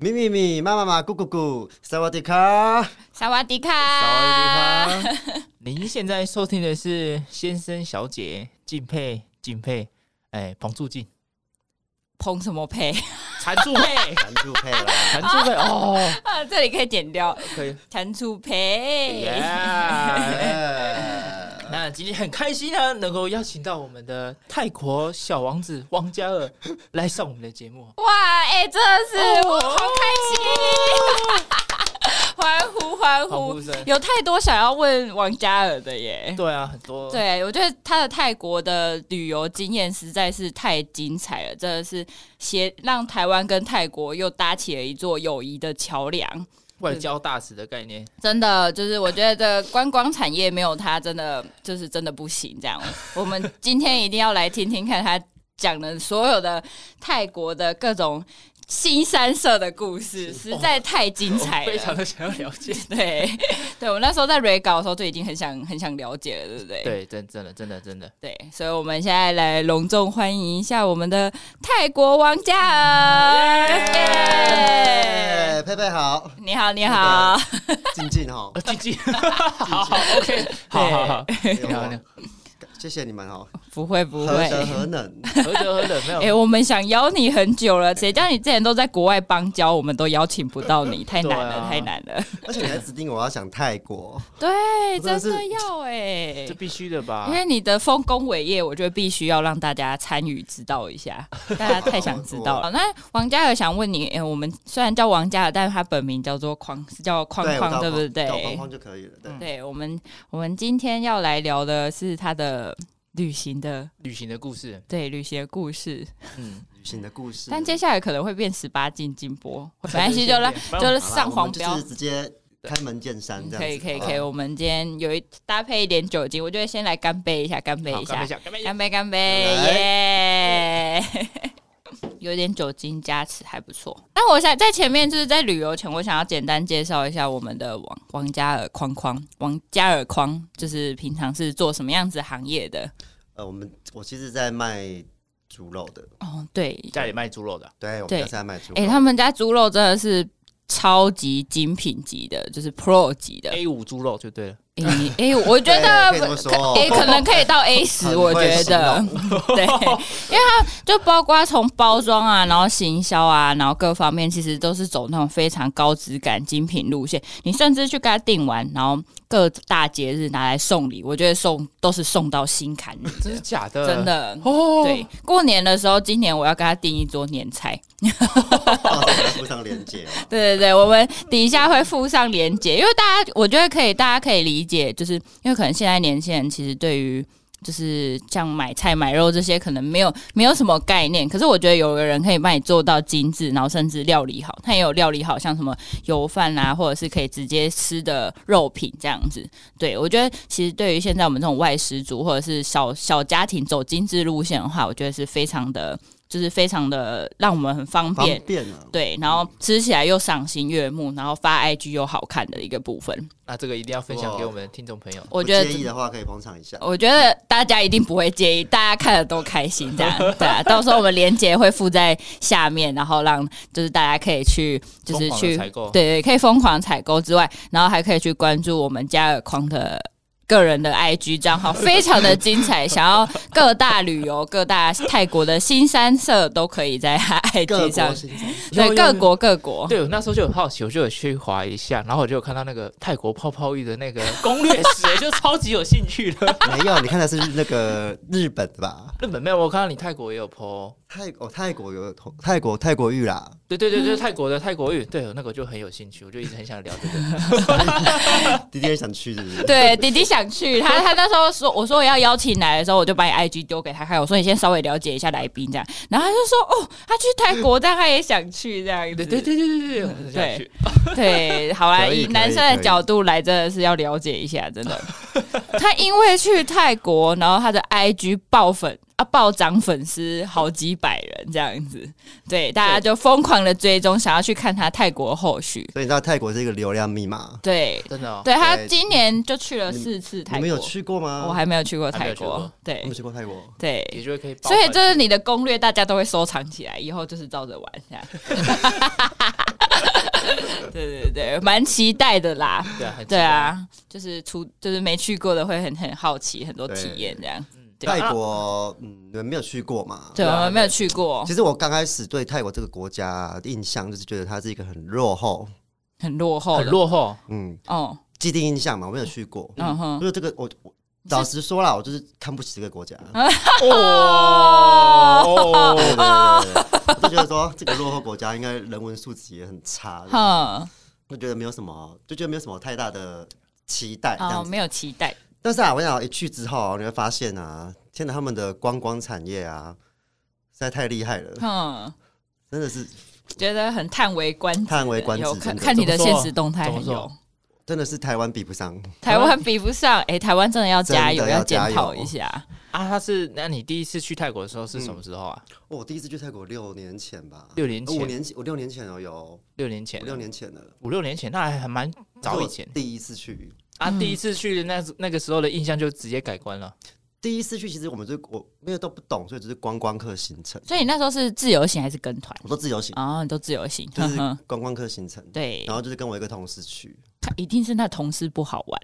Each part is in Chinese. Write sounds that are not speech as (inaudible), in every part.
咪咪咪，妈妈妈，咕咕咕，萨瓦迪卡，萨瓦迪卡，萨瓦迪卡。(laughs) 您现在收听的是先生小姐敬佩敬佩，哎，彭住进，彭什么佩？残住佩，(laughs) 残住佩了，残住佩哦，(laughs) 啊，这里可以剪掉，可以，残住佩。那今天很开心呢，能够邀请到我们的泰国小王子王嘉尔来上我们的节目。哇，哎、欸，真的是我好开心！(laughs) 欢呼欢呼！有太多想要问王嘉尔的耶。对啊，很多。对，我觉得他的泰国的旅游经验实在是太精彩了，真的是协让台湾跟泰国又搭起了一座友谊的桥梁。外交大使的概念，真的就是我觉得这观光产业没有他，真的就是真的不行。这样，(laughs) 我们今天一定要来听听看他讲的所有的泰国的各种。新三社的故事实在太精彩了，非常的想要了解。(laughs) 对，对我那时候在 re 稿的时候就已经很想很想了解了，对不对？对，真真的真的真的。对，所以我们现在来隆重欢迎一下我们的泰国王嘉尔。耶，佩佩好，你好，你好，静静好，(laughs) 静静，(laughs) 好好，OK，好好好，你好，你好。谢谢你们哦，不会不会，何德何能，何德何能没有？哎、欸，我们想邀你很久了，谁叫你之前都在国外邦交，我们都邀请不到你，太难了，啊、太难了。而且你还指定我要想泰国，对，真的要哎、欸，这必须的吧？因为你的丰功伟业，我觉得必须要让大家参与知道一下，(laughs) 大家太想知道了。那王嘉尔想问你，哎、欸，我们虽然叫王嘉尔，但是他本名叫做框，是叫框框，对不对？叫框框就可以了。对，对我们，我们今天要来聊的是他的。旅行的旅行的故事，对旅行的故事，嗯，旅行的故事。但接下来可能会变十八禁禁播，没关系，就来就是上黄标，就是直接开门见山这样。可以可以可以，我们今天有一搭配一点酒精，我觉得先来干杯一下，干杯一下，干杯干杯，耶！(laughs) 有点酒精加持还不错。那我想在前面就是在旅游前，我想要简单介绍一下我们的王王嘉尔框框，王嘉尔框就是平常是做什么样子行业的？呃，我们我其实在卖猪肉的。哦，对，家里卖猪肉的。对，我们家在卖猪肉。哎、欸，他们家猪肉真的是超级精品级的，就是 Pro 级的 A 五猪肉就对了。哎、欸，我觉得哎，可，可能可以到 A 十，我觉得对，因为它就包括从包装啊，然后行销啊，然后各方面其实都是走那种非常高质感精品路线。你甚至去给他订完，然后各大节日拿来送礼，我觉得送都是送到心坎里。真的假的？真的哦。对，过年的时候，今年我要给他订一桌年菜。附上链接。(laughs) 对对对，我们底下会附上链接，因为大家我觉得可以，大家可以理解。就是因为可能现在年轻人其实对于就是像买菜买肉这些可能没有没有什么概念，可是我觉得有个人可以帮你做到精致，然后甚至料理好，他也有料理好像什么油饭啊，或者是可以直接吃的肉品这样子。对，我觉得其实对于现在我们这种外食族或者是小小家庭走精致路线的话，我觉得是非常的。就是非常的让我们很方便，方便啊、对，然后吃起来又赏心悦目，然后发 IG 又好看的一个部分。那这个一定要分享给我们的听众朋友。我觉得介意的话可以捧场一下。我觉得大家一定不会介意，大家看了都开心，这样 (laughs) 对啊。到时候我们链接会附在下面，然后让就是大家可以去就是去采购，对对，可以疯狂采购之外，然后还可以去关注我们家尔框的。个人的 IG 账号 (laughs) 非常的精彩，想要各大旅游、各大泰国的新三色都可以在他 (laughs) IG 上。对，各国各国。对，我那时候就很好奇，我就有去划一下，然后我就有看到那个泰国泡泡浴的那个攻略时，就超级有兴趣的。(laughs) 没有，你看的是那个日本的吧？日本没有，我看到你泰国也有 po。泰哦泰国有泰国泰国玉啦，对对对对，泰国的泰国玉，对，那个我就很有兴趣，我就一直很想聊这个。(laughs) 弟弟也想去是不是？(laughs) 对，弟弟想去，他 (laughs) 他那时候说，我说我要邀请来的时候，我就把你 IG 丢给他看，我说你先稍微了解一下来宾这样，然后他就说哦，他去泰国，但他也想去这样子。对对对对对对，很想去。对，好啊，以男生的角度来，真的是要了解一下，真的。他因为去泰国，然后他的 IG 爆粉。啊！暴涨粉丝好几百人这样子，对，大家就疯狂的追踪，想要去看他泰国后续。所以你知道泰国是一个流量密码，对，真的、哦。对，他今年就去了四次泰国，你们有去过吗？我还没有去过泰国，对，没有去过泰国，对，也就可以。所以这是你的攻略，大家都会收藏起来，以后就是照着玩这样。(laughs) 对对对，蛮期待的啦。对啊，对啊，就是出就是没去过的会很很好奇，很多体验这样。泰国，嗯，你们没有去过嘛？对，我们没有去过。其实我刚开始对泰国这个国家印象就是觉得它是一个很落后、很落后、很落后。嗯，哦，既定印象嘛，我没有去过。嗯哼，就是这个，我我老实说啦，我就是看不起这个国家。(laughs) 哦，对对对，就觉得说这个落后国家应该人文素质也很差。嗯，就觉得没有什么，就觉得没有什么太大的期待。哦，没有期待。但是啊，我想一去之后，你会发现啊，现在他们的观光产业啊，实在太厉害了。嗯，真的是觉得很叹为观止，叹为观止。看看你的现实动态，很有，真的是台湾比不上，台湾比不上。哎，(laughs) 台湾真的要加油，要检讨一下啊！他是，那你第一次去泰国的时候是什么时候啊？我第一次去泰国六年前吧，六年前，五年前，我六年前哦，有六年前，六年前了，五六年前，那还还蛮早以前，第一次去。啊，第一次去那那个时候的印象就直接改观了。第一次去，其实我们就我没有都不懂，所以只是观光客行程。所以你那时候是自由行还是跟团？我都自由行啊，你都自由行，就是观光客行程。对，然后就是跟我一个同事去，他一定是那同事不好玩，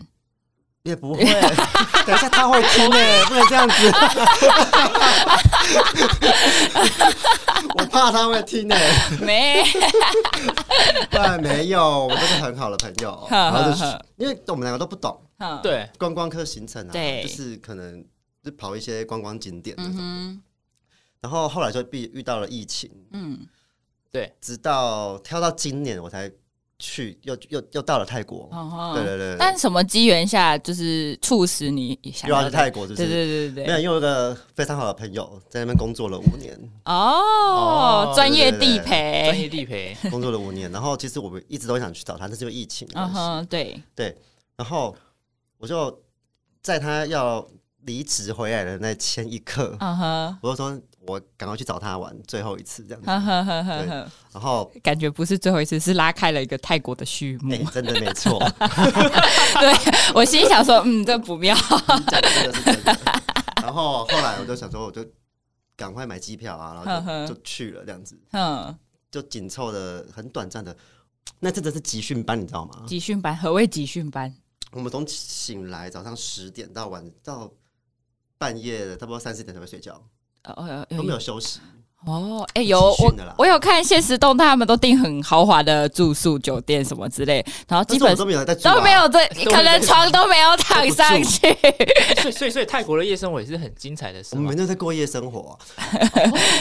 也不会。(laughs) 等一下他会听的，(laughs) 不能这样子。(laughs) 我怕他会听的，没。对，没有，我们都是很好的朋友。然后就是因为我们两个都不懂，对观光客行程啊，就是可能就跑一些观光景点那种。然后后来就遇遇到了疫情，嗯，对，直到跳到今年我才。去又又又到了泰国，对对对。但什么机缘下，就是促使你想要去泰国？就是对对对对，没有，因为一个非常好的朋友在那边工作了五年。哦，专业地陪，专业地陪，工作了五年。然后其实我们一直都想去找他，但是因为疫情。嗯哼，对对。然后我就在他要离职回来的那前一刻，嗯哼，我就说。我赶快去找他玩最后一次，这样子。然后感觉不是最后一次，是拉开了一个泰国的序幕。真的没错。(laughs) 对，我心想说，嗯，这不妙。然后后来我就想说，我就赶快买机票啊，然后就去了，这样子。嗯。就紧凑的很短暂的，那真的是集训班，你知道吗？集训班，何谓集训班？我们从醒来早上十点到晚到半夜差不多三四点才会睡觉。哦，都没有休息哦。哎，有我我有看现实动态，他们都订很豪华的住宿酒店什么之类，然后基本都没有在都没有在，(laughs) 可能床都没有 (laughs) 躺上去。(laughs) 所以所以所以泰国的夜生活也是很精彩的。我们都在过夜生活，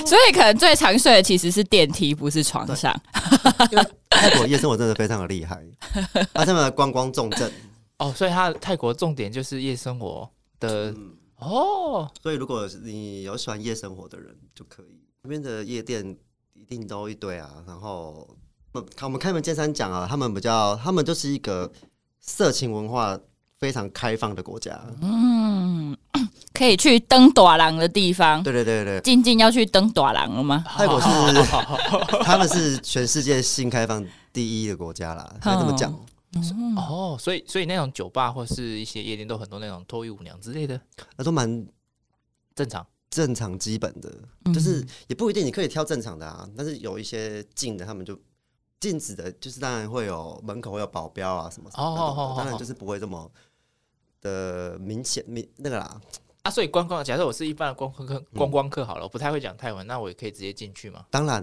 所以可能最常睡的其实是电梯，不是床上。因为泰国夜生活真的非常的厉害，他这么观光重镇哦，所以他泰国重点就是夜生活的。哦，所以如果你有喜欢夜生活的人就可以，那边的夜店一定都一堆啊。然后，看我们开门见山讲啊，他们比较，他们就是一个色情文化非常开放的国家。嗯，可以去登短廊的地方。对对对对，静静要去登短廊了吗？泰国是 (laughs) (laughs) 他们是全世界性开放第一的国家啦，可以这么讲。嗯、哦，所以所以那种酒吧或是一些夜店都很多那种脱衣舞娘之类的，那都蛮正常，正常基本的，嗯、就是也不一定你可以挑正常的啊，但是有一些禁的，他们就禁止的，就是当然会有门口会有保镖啊什么什么，哦，当然就是不会这么的明显明那个啦。啊，所以观光，假设我是一般的观光客，观光客好了，我不太会讲泰文，那我也可以直接进去吗？当然，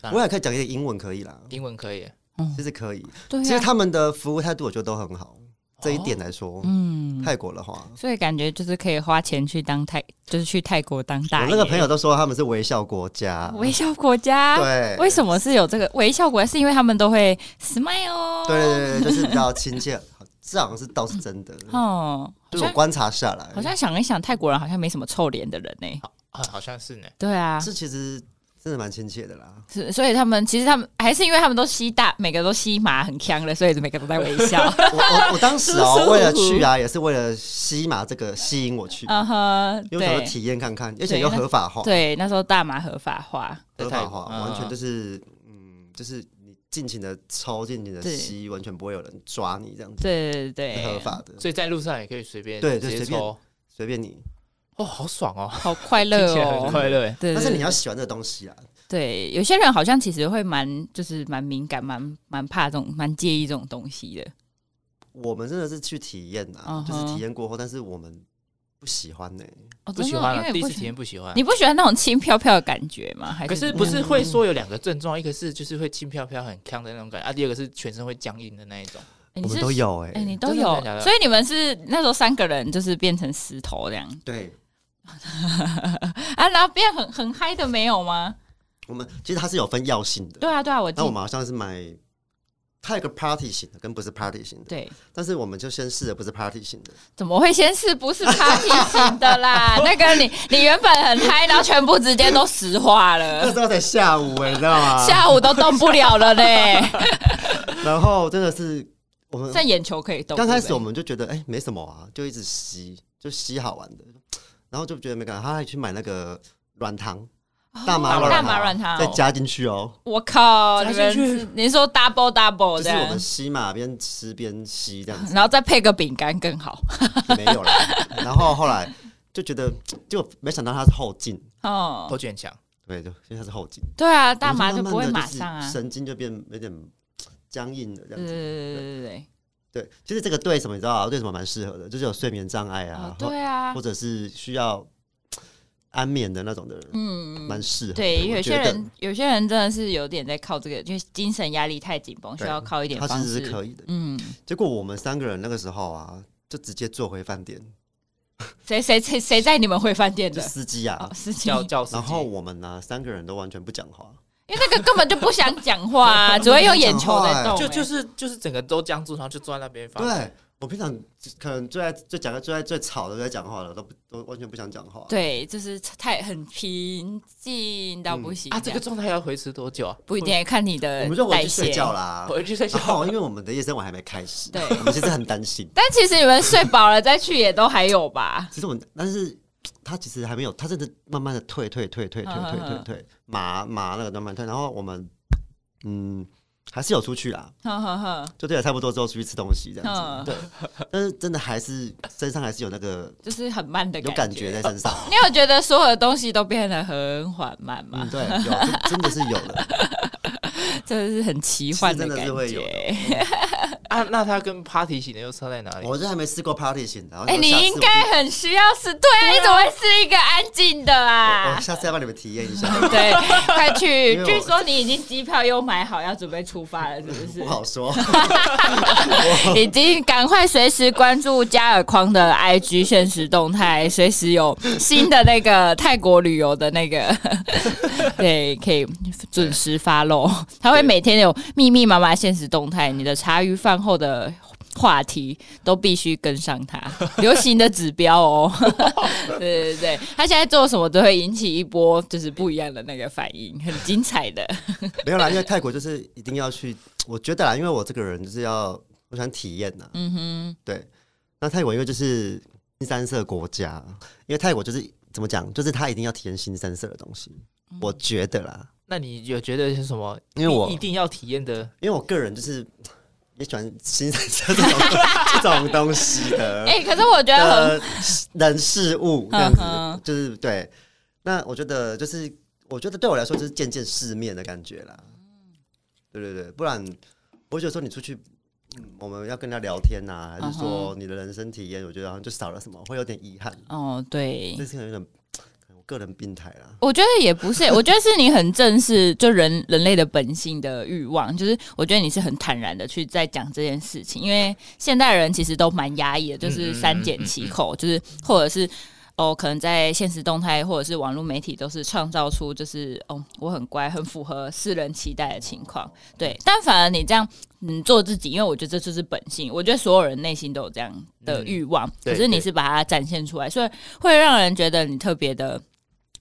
当然。我也可以讲一些英文可以啦，英文可以。其实可以，其实他们的服务态度我觉得都很好。这一点来说，嗯，泰国的话，所以感觉就是可以花钱去当泰，就是去泰国当大爷。我那个朋友都说他们是微笑国家，微笑国家，对，为什么是有这个？微笑国家？是因为他们都会 smile，对对对，就是比较亲切。这好像是倒是真的。(laughs) 哦，就是我观察下来，好像想一想，泰国人好像没什么臭脸的人呢，好像是呢，对啊，是其实。真的蛮亲切的啦，是，所以他们其实他们还是因为他们都吸大，每个都吸麻很锵了，所以每个都在微笑。(laughs) 我我我当时哦，(laughs) 为了去啊，也是为了吸麻这个吸引我去，(laughs) 嗯哼，因为想要体验看看，而且又合法化。对，那时候大麻合法化，合法化，完全就是嗯，就是你尽情的抽，尽情的吸，完全不会有人抓你这样子。对对对，合法的，所以在路上也可以随便对，就随便随便你。哦，好爽哦，好快乐哦，快乐。但是你要喜欢这个东西啊，对，有些人好像其实会蛮就是蛮敏感，蛮蛮怕这种，蛮介意这种东西的。我们真的是去体验呐、啊，uh huh. 就是体验过后，但是我们不喜欢呢、欸，oh, 不喜欢，第一次体验不喜欢。你不喜欢那种轻飘飘的感觉吗？还是可是不是会说有两个症状，一个是就是会轻飘飘很呛的那种感觉啊，第二个是全身会僵硬的那一种。欸、我们都有哎、欸，哎、欸，你都有，所以你们是那时候三个人就是变成石头这样。对，(laughs) 啊，然后变很很嗨的没有吗？我们其实它是有分药性的。对啊，对啊，我。那我们好像是买，它有个 party 型的跟不是 party 型的。对。但是我们就先试的不是 party 型的。怎么会先试不是 party 型的啦？(laughs) 那个你你原本很嗨，然后全部直接都石化了。那时候才下午哎、欸，你知道吗？下午都动不了了嘞。(laughs) 然后真的是。我们在眼球可以动。刚开始我们就觉得哎、欸、没什么啊，就一直吸，就吸好玩的，然后就觉得没感觉。他还去买那个软糖，大麻大麻软糖，再加进去哦。我靠，加进去，你说 double double 就是我们吸嘛，边吃边吸这样子，然后再配个饼干更好。(laughs) 没有了，然后后来就觉得，就没想到它是后劲哦，后劲很强。对，就因为它是后劲。对啊，大麻就不会马上啊，神经就变有点。僵硬的这样子，对对对对对，其实这个对什么你知道？啊对什么蛮适合的，就是有睡眠障碍啊，对啊，或者是需要安眠的那种的人，嗯，蛮适合。对，有些人有些人真的是有点在靠这个，因为精神压力太紧绷，需要靠一点方式。他其实是可以的，嗯。结果我们三个人那个时候啊，就直接坐回饭店。(laughs) 谁谁谁谁在你们回饭店的司机啊？司机，然后我们呢，三个人都完全不讲话。因为那个根本就不想讲话，(laughs) 啊，只会用眼球在动，欸，就就是就是整个都僵住，然后就坐在那边发。对，我平常可能最爱最讲的最爱最吵的在讲话了，都不都完全不想讲话。对，就是太很平静到不行，嗯、啊！这个状态要维持多久啊？不一定，看你的。我们就回去睡觉啦，回去睡觉。因为我们的夜生活还没开始，对，我们其实很担心。(laughs) 但其实你们睡饱了再去也都还有吧？其实我们，但是。他其实还没有，他真的慢慢的退退退退退退退退，麻麻那个慢慢退，然后我们嗯还是有出去啦，就对了，差不多之后出去吃东西这样子，对，但是真的还是身上还是有那个，就是很慢的有感觉在身上。你有觉得所有的东西都变得很缓慢吗？嗯，对，有，真的是有的，真的是很奇幻的感觉。(laughs) 啊，那他跟 party 型的又差在哪里？我这还没试过 party 型的。哎、欸，你应该很需要试，对啊，你怎么会是一个安静的啊？我下次要帮你们体验一下。(laughs) 对，快去！据说你已经机票又买好，要准备出发了，是不是？不好说。(laughs) 已经赶快随时关注加尔框的 IG 限时动态，随时有新的那个泰国旅游的那个，对，可以准时 follow。他会每天有密密麻麻现实动态，你的茶余饭后的话题都必须跟上它，(laughs) 流行的指标哦。(laughs) 对对对，他现在做什么都会引起一波就是不一样的那个反应，很精彩的。(laughs) 没有啦，因为泰国就是一定要去，我觉得啦，因为我这个人就是要我想体验呐。嗯哼，对。那泰国因为就是新三色国家，因为泰国就是怎么讲，就是他一定要体验新三色的东西。嗯、我觉得啦，那你有觉得是什么？因为我一定要体验的，因为我个人就是。也喜欢欣赏这种这种东西的，(laughs) 哎、欸，可是我觉得人事物这样子，就是对。那我觉得就是，我觉得对我来说就是见见世面的感觉啦。对对对，不然我觉得说你出去，我们要跟他聊天呐、啊，还是说你的人生体验，我觉得好像就少了什么，会有点遗憾。哦，对，这是有点。个人病态啦，我觉得也不是，(laughs) 我觉得是你很正视就人人类的本性的欲望，就是我觉得你是很坦然的去在讲这件事情，因为现代人其实都蛮压抑的，就是三缄其口，就是或者是哦，可能在现实动态或者是网络媒体都是创造出就是哦，我很乖，很符合世人期待的情况，对，但反而你这样嗯做自己，因为我觉得这就是本性，我觉得所有人内心都有这样的欲望，可是你是把它展现出来，所以会让人觉得你特别的。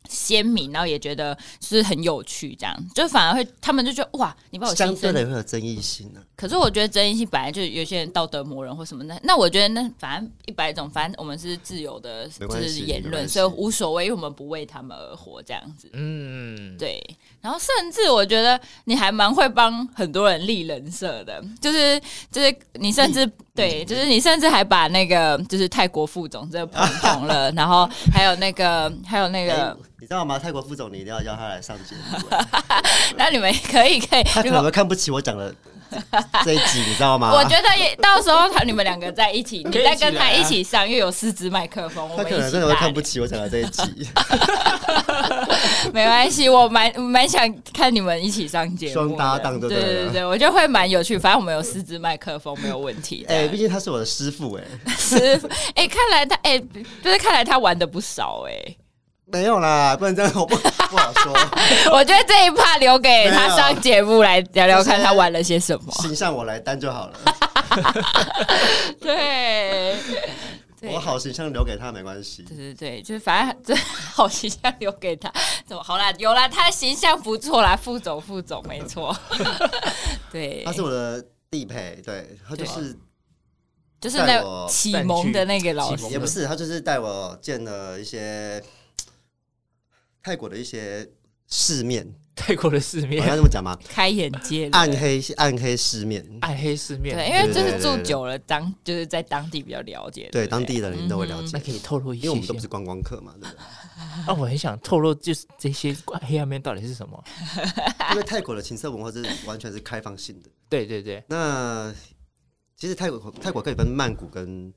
鲜明，然后也觉得是很有趣，这样就反而会，他们就觉得哇，你把我相对的会有争议性呢、啊。可是我觉得争议性本来就有些人道德魔人或什么的，那我觉得那反正一百种，反正我们是自由的，就是言论，所以无所谓，因为我们不为他们而活，这样子。嗯，对。然后甚至我觉得你还蛮会帮很多人立人设的，就是就是你甚至对，就是你甚至还把那个就是泰国副总这个捧红了，然后还有那个 (laughs) 还有那个、欸，你知道吗？泰国副总你一定要叫他来上节目。(laughs) 那你们可以可以，他可能看不起我讲的。(laughs) 这一集你知道吗？我觉得也到时候他你们两个在一起，你再跟他一起上，因为有四支麦克风，我们可能真的会看不起我讲的这一集。(laughs) 没关系，我蛮蛮想看你们一起上节目，双搭档对对对对，我觉得会蛮有趣。反正我们有四支麦克风，没有问题。哎，毕竟他是我的师傅哎，(laughs) 师傅哎，看来他哎，就是看来他玩的不少哎。没有啦，不然这样，我不不好说。(laughs) 我觉得这一趴留给他上节目来聊聊，看他玩了些什么。形象我来担就好了。(laughs) 对，我好形象留给他没关系。对对对，就是反正这好形象留给他，怎么好啦？有啦，他形象不错啦，副总副总没错。(laughs) 对，他是我的地陪，对他就是就是那启蒙的那个老师，也不是他就是带我见了一些。泰国的一些市面，泰国的市面，要这么讲吗？开眼界，暗黑暗黑世面，暗黑世面。对，因为就是住久了，当就是在当地比较了解，对当地的人都会了解。那可以透露一些，因为我们都不是观光客嘛，对不对？那 (laughs) 我很想透露，就是这些黑暗面到底是什么？(laughs) 因为泰国的情色文化是完全是开放性的。对对对。那其实泰国泰国可以分曼谷跟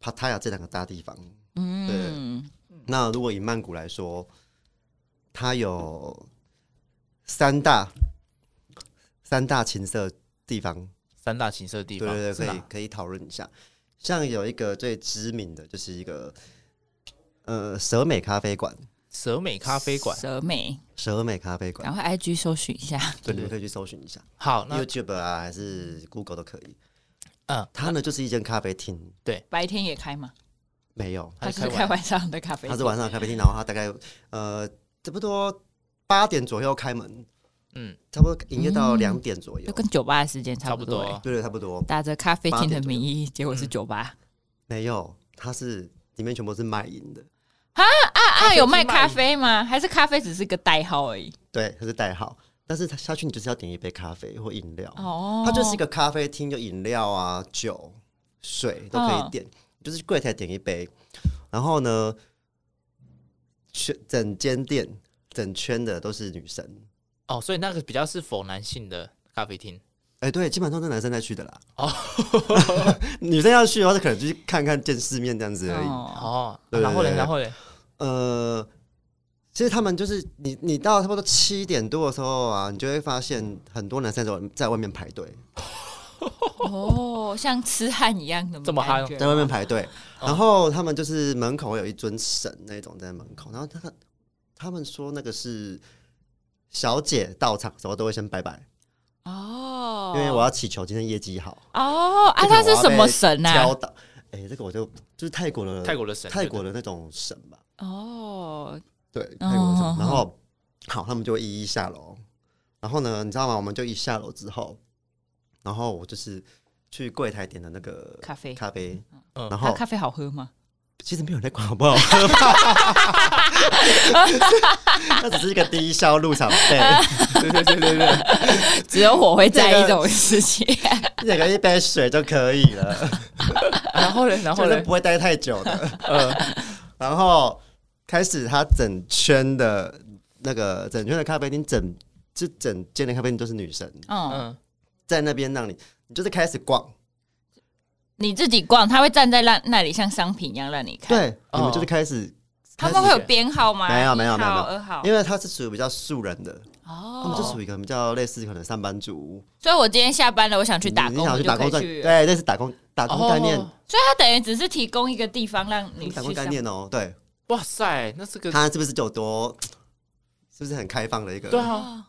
帕塔亚这两个大地方。嗯，对。那如果以曼谷来说。它有三大三大情色地方，三大情色地方，对对对，可以可以讨论一下。像有一个最知名的就是一个呃蛇美咖啡馆，蛇美咖啡馆，蛇美。蛇美咖啡馆，然后 IG 搜寻一下，对，你们可以去搜寻一下。好，YouTube 啊还是 Google 都可以。嗯，它呢就是一间咖啡厅，对，白天也开吗？没有，它是开晚上。的咖啡，它是晚上的咖啡厅，然后它大概呃。差不多八点左右开门，嗯，差不多营业到两点左右，就跟酒吧的时间差不多，对对，差不多。打着咖啡厅的名义，结果是酒吧，没有，它是里面全部是卖淫的。啊啊啊！有卖咖啡吗？还是咖啡只是个代号而已？对，它是代号，但是它下去你就是要点一杯咖啡或饮料哦。它就是一个咖啡厅，就饮料啊、酒、水都可以点，就是柜台点一杯，然后呢。全整间店整圈的都是女生哦，所以那个比较是否男性的咖啡厅？哎，对，基本上都是男生在去的啦。哦，(laughs) 女生要去的话，就可能就去看看见世面这样子而已。哦，然后嘞，然后嘞，呃，其实他们就是你，你到差不多七点多的时候啊，你就会发现很多男生在在外面排队。(laughs) 哦，像痴汉一样的，这么嗨，在外面排队，然后他们就是门口会有一尊神那种在门口，然后他他们说那个是小姐到场的时候都会先拜拜哦，因为我要祈求今天业绩好哦。啊，他是什么神啊？教导，哎，这个我就就是泰国的泰国的神，泰国的那种神吧。哦，对，泰国的神。然后好，他们就会一一下楼，然后呢，你知道吗？我们就一下楼之后。然后我就是去柜台点的那个咖啡，咖啡，嗯，然后咖啡好喝吗？其实没有人在管好不好？喝，(laughs) 那只是一个低消入场费，对对对对对，只有我会在意这种事情，点个一杯水就可以了。然后呢，然后呢，不会待太久的，嗯，然后开始他整圈的那个整圈的咖啡厅，整这整间的咖啡厅都是女生，嗯。在那边让你，你就是开始逛，你自己逛，他会站在那那里像商品一样让你看。对，你们就是开始，他们会有编号吗？没有没有没有二号，因为他是属于比较素人的哦，他们就属于一个比较类似可能上班族。所以我今天下班了，我想去打工，你想去打工对，类似打工打工概念。所以他等于只是提供一个地方让你打工概念哦。对，哇塞，那这个他是不是就多？是不是很开放的一个？对啊。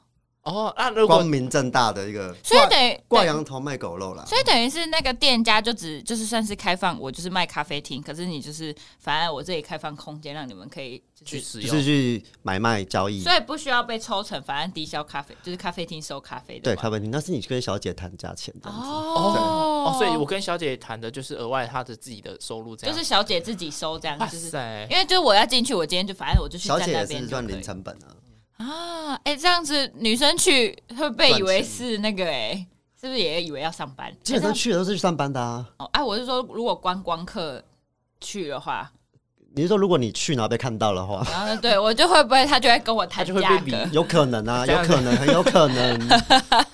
哦，那如果光明正大的一个，所以等于挂羊头卖狗肉啦。所以等于是那个店家就只就是算是开放，我就是卖咖啡厅，可是你就是反正我这里开放空间让你们可以去使用，就是去买卖交易，所以不需要被抽成，反正低消咖啡就是咖啡厅收咖啡的。对，咖啡厅那是你跟小姐谈价钱的哦，哦，所以我跟小姐谈的就是额外她的自己的收入，这样就是小姐自己收这样，就是因为就是我要进去，我今天就反正我就去小姐是赚零成本啊。啊，哎、欸，这样子女生去会被以为是那个哎、欸，是不是也以为要上班？基本上去的都是去上班的啊。哦，哎，我是说，如果观光客去的话。你是说，如果你去然后被看到的话，然后对我就会不会他就会跟我谈价格？有可能啊，有可能，很有可能，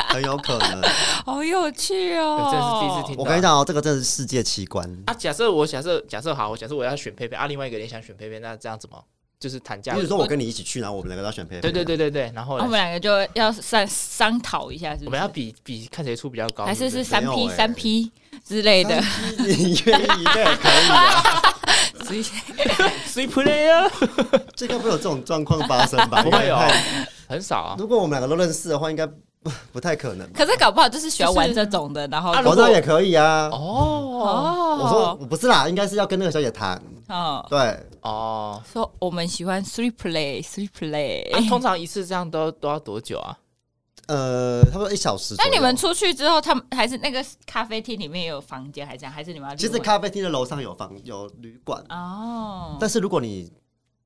很有可能。(laughs) 好有趣哦！这是第一次听。我跟你讲哦，这个真的是世界奇观啊！假设我假设假设好，我假设我要选佩佩啊，另外一个人想选佩佩，那这样怎么就是谈价？比如说我跟你一起去，然后我们两个都要选佩佩。对对对对对，然后我们两个就要商商讨一下，是是？我们要比比看谁出比较高，还是是三 P 三 P 之类的？你愿意那也可以啊。谁 play 啊？这个会有这种状况发生吧？(laughs) 不会有，很少啊。如果我们两个都认识的话，应该不 (laughs) 不太可能。可是搞不好就是喜欢玩这种的，然后我那也可以啊。哦，我说我不是啦，应该是要跟那个小姐谈。哦，对，哦，说我们喜欢 three play three play。通常一次这样都都要多久啊？呃，差不多一小时。那你们出去之后，他们还是那个咖啡厅里面也有房间，还是这样？还是你们要？其实咖啡厅的楼上有房有旅馆哦。但是如果你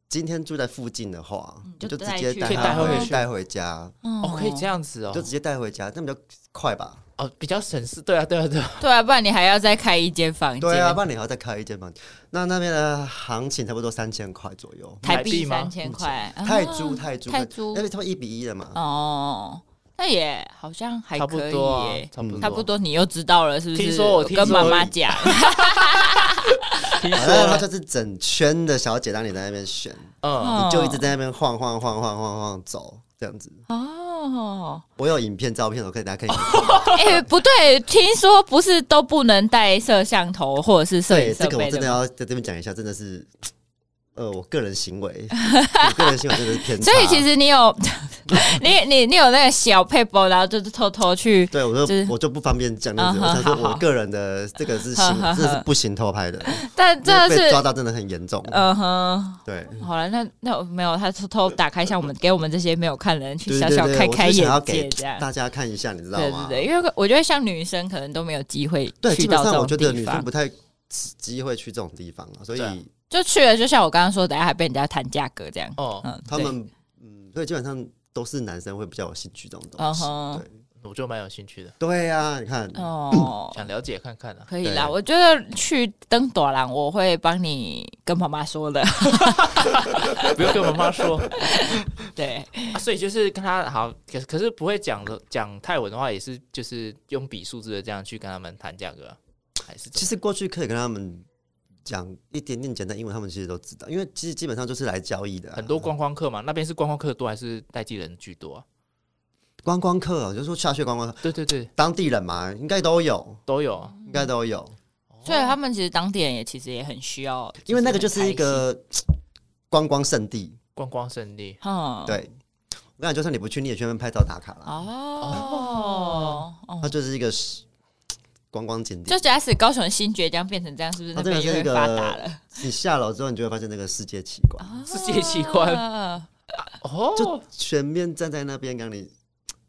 今天住在附近的话，就直接带带回带回家。哦，可以这样子哦，就直接带回家，这样比较快吧？哦，比较省事。对啊，对啊，对啊。对啊，不然你还要再开一间房间。对啊，不然你还要再开一间房间。那那边的行情差不多三千块左右，台币三千块。泰铢，泰铢，泰铢，因为差不多一比一的嘛。哦。那也好像还可以耶，差不多，差不多。你又知道了，是不是？听说我跟妈妈讲，(laughs) 听说他就是整圈的小姐让你在那边选，嗯，你就一直在那边晃晃晃晃晃晃走，这样子。哦，我有影片、照片，我可以大家可以。哎，不对，听说不是都不能带摄像头或者是摄影设备。这个我真的要在这边讲一下，真的是。呃，我个人行为，(laughs) 我个人行为真的是偏差。所以其实你有，(laughs) 你你你有那个小撇步，然后就是偷偷去。对，我就我就不方便讲那个。我想说，我个人的这个是行，(laughs) 这是不行偷拍的。但真的是抓到真的很严重。嗯哼。对。好了，那那没有，他偷偷打开，像我们给我们这些没有看的人去小小开开眼界，这样大家看一下，你知道吗？对对对，因为我觉得像女生可能都没有机会去到这种地方。基本上我觉得女生不太机会去这种地方啊，所以。就去了，就像我刚刚说，等下还被人家谈价格这样。哦，嗯，他们嗯，所以基本上都是男生会比较有兴趣这种东西。对，我就蛮有兴趣的。对呀，你看，哦，(clears throat) 想了解看看啊。可以啦，我觉得去登朵兰，我会帮你跟妈妈说的。(laughs) 不用跟妈妈说。对，所以就是跟他好，可可是不会讲的讲泰文的话，也是就是用比数字的这样去跟他们谈价格，还是？其实过去可以跟他们。讲一点点简单英文，他们其实都知道，因为其实基本上就是来交易的。很多观光客嘛，那边是观光客多还是代际人居多啊？观光客，就是说下雪观光客，对对对，当地人嘛，应该都有，都有，应该都有。所以他们其实当地人也其实也很需要，因为那个就是一个 (tsk) 观光圣地，观光圣地。嗯，对，我跟你讲，就算你不去，你也去那边拍照打卡了。哦，它就是一个。观光景点，就假使高雄新崛江变成这样，是不是？那边就会发达了？你下楼之后，你就会发现那个世界奇观，世界奇观。哦，就全面站在那边让你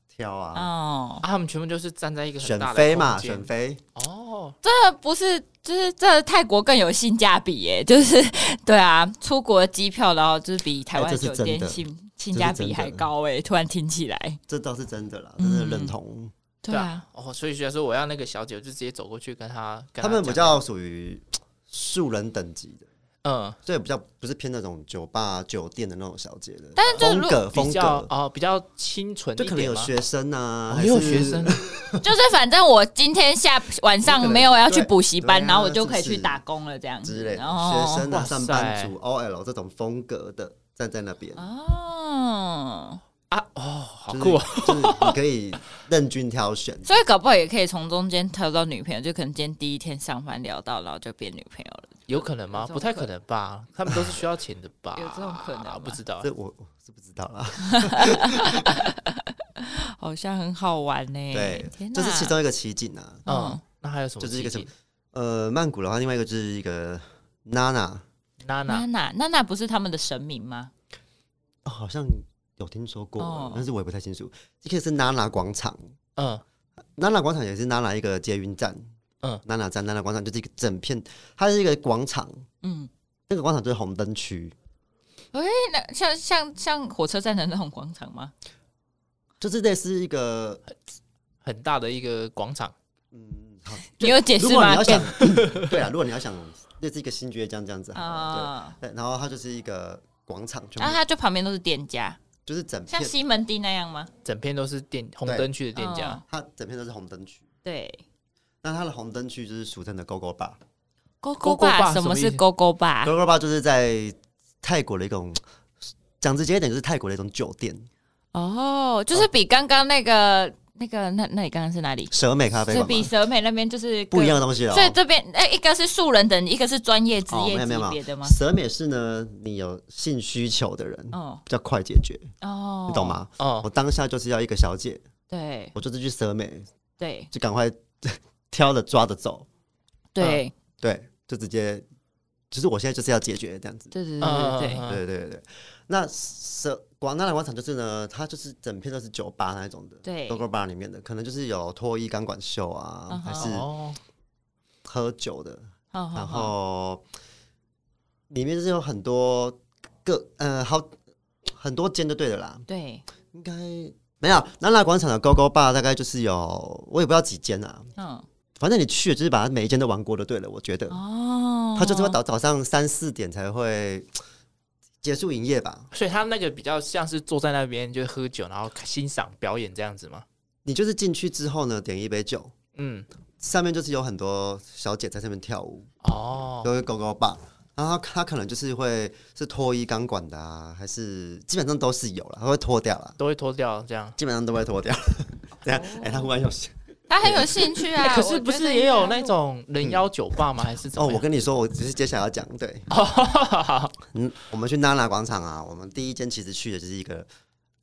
挑啊！哦，他们全部就是站在一个选妃嘛，选妃。哦，这不是，就是这泰国更有性价比耶，(laughs) 就是对啊，出国机票然后就是比台湾酒店性性价比还高哎，突然听起来，这倒是真的啦，真的认同。对啊，哦，所以虽然说我要那个小姐，我就直接走过去跟她。他们比较属于素人等级的，嗯，所以比较不是偏那种酒吧、酒店的那种小姐的。但是风格风格哦，比较清纯，就可能有学生啊，没有学生，(laughs) (laughs) 就是反正我今天下晚上没有要去补习班，然后我就可以去打工了，这样子。之类的，学生啊，上班族 OL 这种风格的站在那边哦。啊哦，好酷哦！就是你可以任君挑选，所以搞不好也可以从中间挑到女朋友，就可能今天第一天上班聊到，然后就变女朋友了。有可能吗？不太可能吧？他们都是需要钱的吧？(laughs) 有这种可能？不知道，这我我是不知道啦。(laughs) 好像很好玩呢。对，这是其中一个奇景啊。嗯，那还有什么？就是一个什么？呃，曼谷的话，另外一个就是一个娜娜，娜娜，娜娜，娜娜不是他们的神明吗？哦，好像。有听说过，但是我也不太清楚。这个是娜娜广场，嗯，娜娜广场也是娜娜一个捷运站，嗯，娜娜站、娜娜广场就是一个整片，它是一个广场，嗯，那个广场就是红灯区。哎，那像像像火车站的那种广场吗？就是类似一个很大的一个广场。嗯，好，(laughs) 你有解释吗？如果你要想，(laughs) 对啊，如果你要想，这是一个新崛江这样子啊，对，然后它就是一个广场，然后它就旁边都是店家，就是整片像西门町那样吗？整片都是店红灯区的店家，它整片都是红灯区。对，那它的红灯区就是俗称的 Go Go Bar。Go Go Bar 什么是 Go Go Bar？Go Go Bar 就是在泰国的一种，讲直接一点就是泰国的一种酒店。哦，就是比刚刚那个。那个，那那你刚刚是哪里？蛇美咖啡馆，比蛇美那边就是不一样的东西了。所以这边，哎，一个是素人等，一个是专业职业级别的吗？蛇美是呢，你有性需求的人，哦，比较快解决，哦，你懂吗？哦，我当下就是要一个小姐，对，我就是去蛇美，对，就赶快 (laughs) 挑着抓着走，对，对，就直接，其实我现在就是要解决这样子，对对对对对对对。那蛇广纳兰广场就是呢，它就是整片都是酒吧那种的，对 Bar 里面的，可能就是有脱衣钢管秀啊，uh huh. 还是喝酒的，uh huh. 然后里面就是有很多个呃好很多间就对的啦，对，应该没有纳兰广场的 Go Go Bar 大概就是有我也不知道几间啊，嗯，uh huh. 反正你去了就是把它每一间都玩过就对了，我觉得哦，他、uh. 就是会早早上三四点才会。结束营业吧，所以他那个比较像是坐在那边就喝酒，然后欣赏表演这样子吗？你就是进去之后呢，点一杯酒，嗯，上面就是有很多小姐在上面跳舞哦，都会勾勾吧，然后他可能就是会是脱衣钢管的啊，还是基本上都是有了，他会脱掉了，都会脱掉这样，基本上都会脱掉，(laughs) 这样，哎，他忽然有。他很有兴趣啊！可是不是也有那种人妖酒吧吗？还是怎么？哦，我跟你说，我只是接下来要讲，对，(laughs) 嗯，我们去娜娜广场啊，我们第一间其实去的就是一个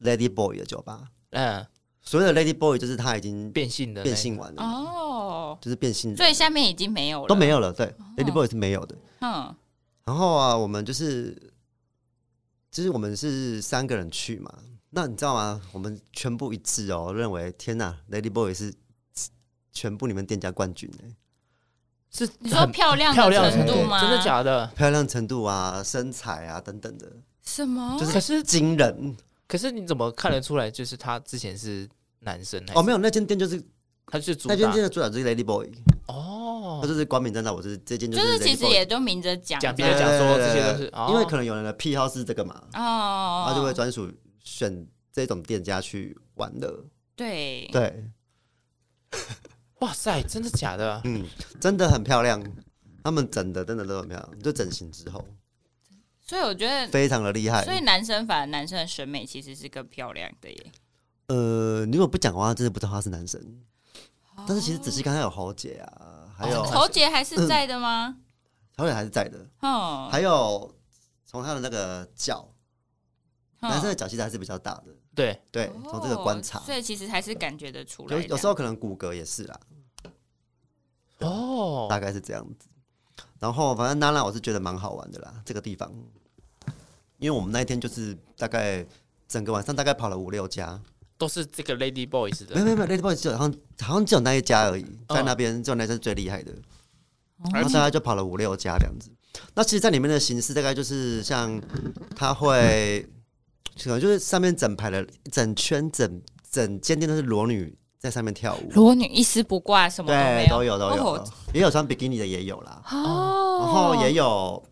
Lady Boy 的酒吧。嗯，所谓的 Lady Boy 就是他已经变性的，变性完了哦，就是变性，所以下面已经没有了，都没有了。对，Lady Boy 是没有的。嗯，然后啊，我们就是，就是我们是三个人去嘛，那你知道吗？我们全部一致哦，认为天哪，Lady Boy 是。全部你们店家冠军呢？是你说漂亮漂亮程度吗？真的假的？漂亮程度啊，身材啊等等的。什么？就是可是惊人。可是你怎么看得出来？就是他之前是男生？哦，没有，那间店就是他是那间店的主打就是 Lady Boy。哦，他就是光明正大，我是这间就是其实也都明着讲，讲别人讲说这些都是，因为可能有人的癖好是这个嘛，哦，他就会专属选这种店家去玩的。对对。哇塞，真的假的？嗯，真的很漂亮。他们整的真的都很漂亮，就整形之后，所以我觉得非常的厉害。所以男生反而男生的审美其实是更漂亮的耶。呃，你如果不讲的话，真的不知道他是男生。哦、但是其实仔细看，他有喉结啊，还有喉结还是在的吗？喉结还是在的。哦，还有从他的那个脚，男生的脚其实还是比较大的。对对，从这个观察，所以其实还是感觉得出来。有有时候可能骨骼也是啦。哦，大概是这样子。然后反正娜娜我是觉得蛮好玩的啦，这个地方，因为我们那一天就是大概整个晚上大概跑了五六家，都是这个 Lady Boys 的。没有没有 Lady Boys 就好像好像只有那一家而已，在那边只有那家是最厉害的。然后大概就跑了五六家这样子。那其实，在里面的形式大概就是像他会。可能就是上面整排的整圈整整间店都是裸女在上面跳舞，裸女一丝不挂，什么都没有，都有都有，也有穿比基尼的也有啦，哦，然后也有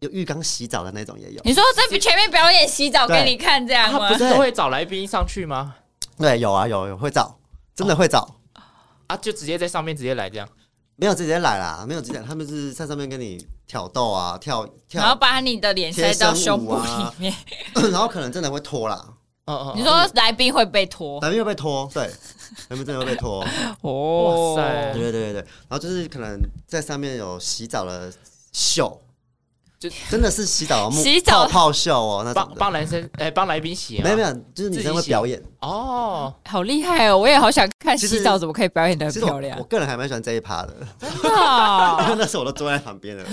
有浴缸洗澡的那种也有。你说在前面表演洗澡给你看这样吗？他不是都会找来宾上去吗？对，有啊有有会找，真的会找。啊，就直接在上面直接来这样。没有直接来啦，没有直接，他们是在上面跟你挑逗啊，跳跳，然后把你的脸塞到胸部里面，(laughs) 然后可能真的会脱啦。嗯嗯，你说来宾会被脱，来宾会被脱，对，(laughs) 来宾真的会被拖。(laughs) 哦，哇塞，对对对然后就是可能在上面有洗澡的秀。就真的是洗澡洗澡泡泡秀哦，那帮帮男生哎，帮来宾洗，没有没有，就是女生会表演哦，好厉害哦，我也好想看洗澡怎么可以表演的漂亮。我个人还蛮喜欢这一趴的，真的，因为那时候我都坐在旁边了。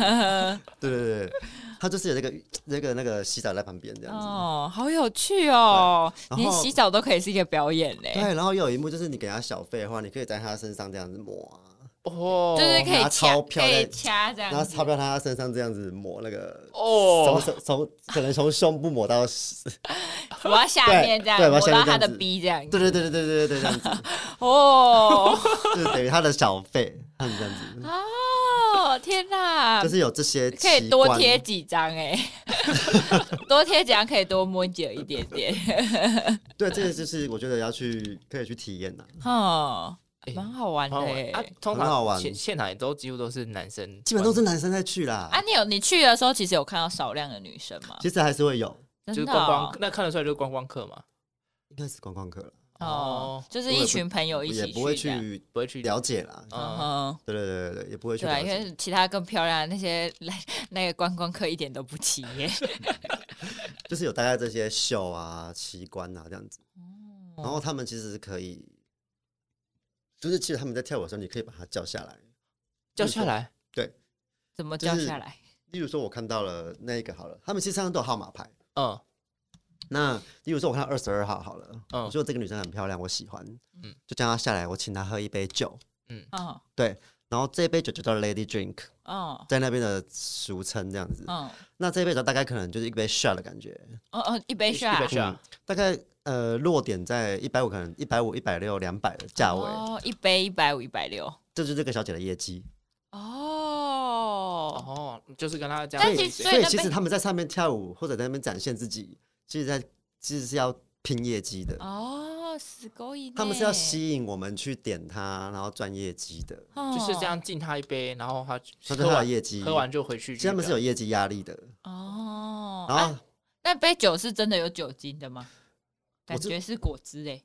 对对对，他就是有那个 (tsk) 那个那个洗澡在旁边这样子哦，好有趣哦，连洗澡都可以是一个表演嘞。对，然后又有一幕就是你给他小费的话，你可以在他身上这样子抹啊。哦，就是可以拿掐，可以钞票在掐这样子。然后钞票他身上这样子抹那个，哦从从可能从胸部抹到，(laughs) 抹到下面这样，对抹到他的鼻这样子逼这样。对对对对对对对，这样子，哦就是等于他的小费，他们这样子，哦，天哪！就是有这些可以多贴几张哎，(laughs) 多贴几张可以多摸久一点点。对，这个就是我觉得要去可以去体验的，哦，哎蛮好玩的欸啊，通很好玩常现现场也都几乎都是男生，基本都是男生在去啦。啊！你有你去的时候，其实有看到少量的女生吗？其实还是会有，就是观光那看得出来就是观光客嘛，应该是观光客了，哦，就是一群朋友一起也不会去不会去了解啦。嗯对对对对对，也不会去对啊，因。为其他更漂亮的那些来那个观光客一点都不起眼。(laughs) 就是有大概这些秀啊、奇观啊这样子，哦然后他们其实是可以，就是其实他们在跳舞的时候，你可以把他叫下来，叫下来，对怎么叫下来？例如说，我看到了那一个好了，他们其实身上都有号码牌。嗯那例如说，我看到二十二号好了，嗯。我觉得这个女生很漂亮，我喜欢，嗯。就叫她下来，我请她喝一杯酒，嗯。嗯。对，然后这杯酒就叫 Lady Drink，哦在那边的俗称这样子。嗯。那这杯酒大概可能就是一杯 shot 的感觉，哦哦，一杯一杯 shot，shot 大概呃落点在一百五，可能一百五、一百六、两百的价位，哦，一杯一百五、一百六。这就是这个小姐的业绩。哦，哦，就是跟他这但样子，其实所以所以其实他们在上面跳舞或者在那边展现自己，其实在其实是要拼业绩的。哦，死勾引，他们是要吸引我们去点他，然后赚业绩的。就是这样敬他一杯，然后他他喝完业绩，喝完就回去。其实他们是有业绩压力的。哦。然后啊那杯酒是真的有酒精的吗？感觉是果汁哎，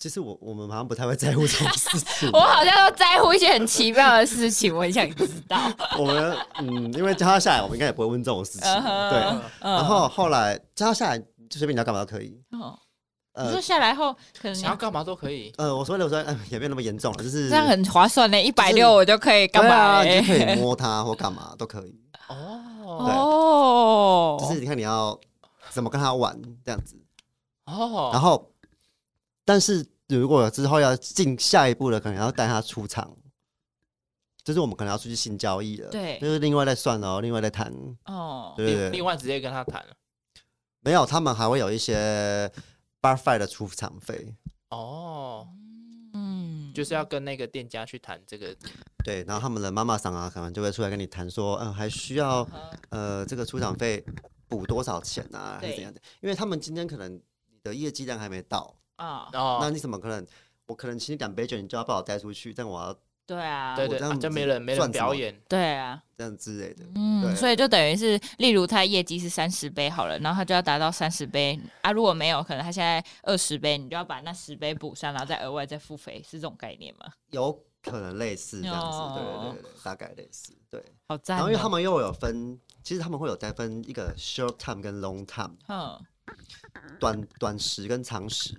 其实我我们好像不太会在乎这种事情。我好像都在乎一些很奇妙的事情，我很想知道。(laughs) 我们嗯，因为叫他下来，我们应该也不会问这种事情。(laughs) 对，嗯然后后来叫他下来，就随便你要干嘛都可以。哦你呃说下来后可能想要干嘛都可以。呃，我说的我说，嗯，也没有那么严重了，就是这样很划算呢，一百六我就可以干嘛你就可以摸它或干嘛都可以。哦哦，就是你看你要怎么跟他玩这样子。哦，然后，但是如果之后要进下一步的，可能要带他出场，就是我们可能要出去性交易了，对。就是另外再算哦，另外再谈，哦，对另另外直接跟他谈了。没有，他们还会有一些 bar fight 的出场费，哦，嗯，就是要跟那个店家去谈这个。对，然后他们的妈妈桑啊，可能就会出来跟你谈说，嗯，还需要呃这个出场费补多少钱啊，还是怎样的？因为他们今天可能你的业绩量还没到，啊，哦，那你怎么可能？我可能请你两杯酒，你就要把我带出去，但我要对啊，对对，啊我这样子就没人没人赚什么表演。对啊，这样之类的。嗯，对所以就等于是，例如他业绩是三十杯好了，然后他就要达到三十杯啊，如果没有，可能他现在二十杯，你就要把那十杯补上，然后再额外再付费，是这种概念吗？有可能类似这样子，哦对对对对，大概类似，对。好赞、哦！然后因为他们又有分，其实他们会有再分一个 short time 跟 long time，嗯，短短时跟长时，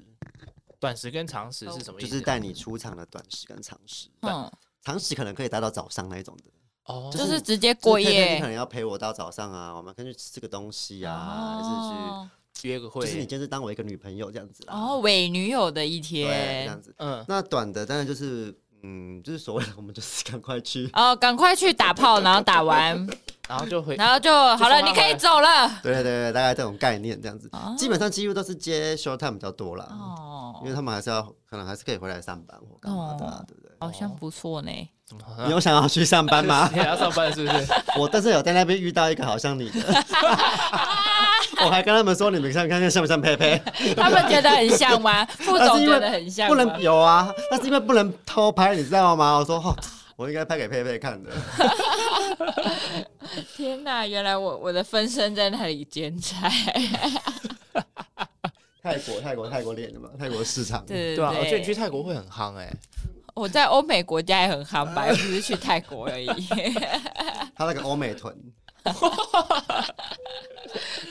短时跟长时是什么意思？就是带你出场的短时跟长时。嗯，长时可能可以待到早上那一种的，哦，就是直接过就是佩佩你可能要陪我到早上啊，我们可以去吃个东西啊，还是去约个会，就是你就是当我一个女朋友这样子啦。哦，伪女友的一天，这天样子。嗯，那短的当然就是，嗯，就是所谓的我们就是赶快去。哦，赶快去打炮，然后打完，(laughs) 然后就回，然后就好了，你可以走了。对对对，大概这种概念这样子，哦基本上几乎都是接 short time 比较多啦。哦因，为他们还是要，可能还是可以回来上班或干嘛的、啊，哦对不对？好像不错呢。你有想要去上班吗 (laughs) 你？还要上班是不是？我但是有在那边遇到一个好像你的，(laughs) 我还跟他们说，你们看看看像不像佩佩？他们觉得很像吗？(laughs) 副总觉得很像，不能有啊，那是因为不能偷拍，你知道吗？我说哦，我应该拍给佩佩看的。天哪，原来我我的分身在那里剪彩。泰国，泰国，泰国练的嘛，泰国市场。对对啊，我觉得你去泰国会很夯哎。我在欧美国家也很航白，我只是去泰国而已。(laughs) 他那个欧美臀，(laughs)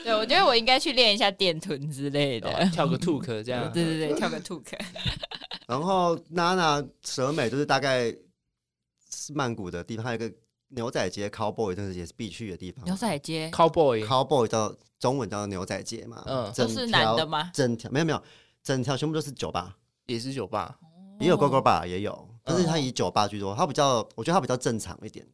对，我觉得我应该去练一下电臀之类的。哦跳个兔壳这样。(laughs) 对对对，跳个兔壳。然后娜娜蛇美就是大概是曼谷的地方，还有一个牛仔街 Cowboy，真的也是必去的地方。牛仔街 Cowboy，Cowboy 叫中文叫牛仔街嘛，嗯整都是男的吗整条没有没有，整条全部都是酒吧，也是酒吧。也有 Go Go Bar 也有，但是它以酒吧居多，它比较，我觉得它比较正常一点，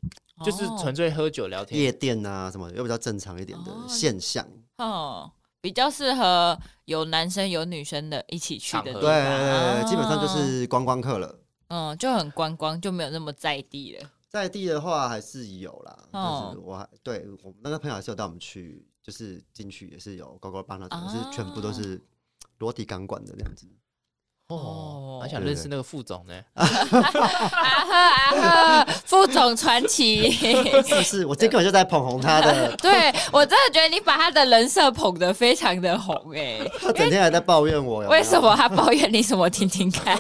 就是纯粹喝酒聊天，夜店啊什么又比较正常一点的现象。哦，比较适合有男生有女生的一起去的地方，对，基本上就是观光客了。嗯，就很观光，就没有那么在地了。在地的话还是有啦，但是我还对我们那个朋友还是有带我们去，就是进去也是有高高班那种，是全部都是裸体钢管的那样子。哦，还想认识那个副总呢？啊呵啊呵，副总传奇，是不是？我今天根本就在捧红他的。(laughs) 对，我真的觉得你把他的人设捧得非常的红哎。他整天还在抱怨我，为什么他抱怨你什么？听听看。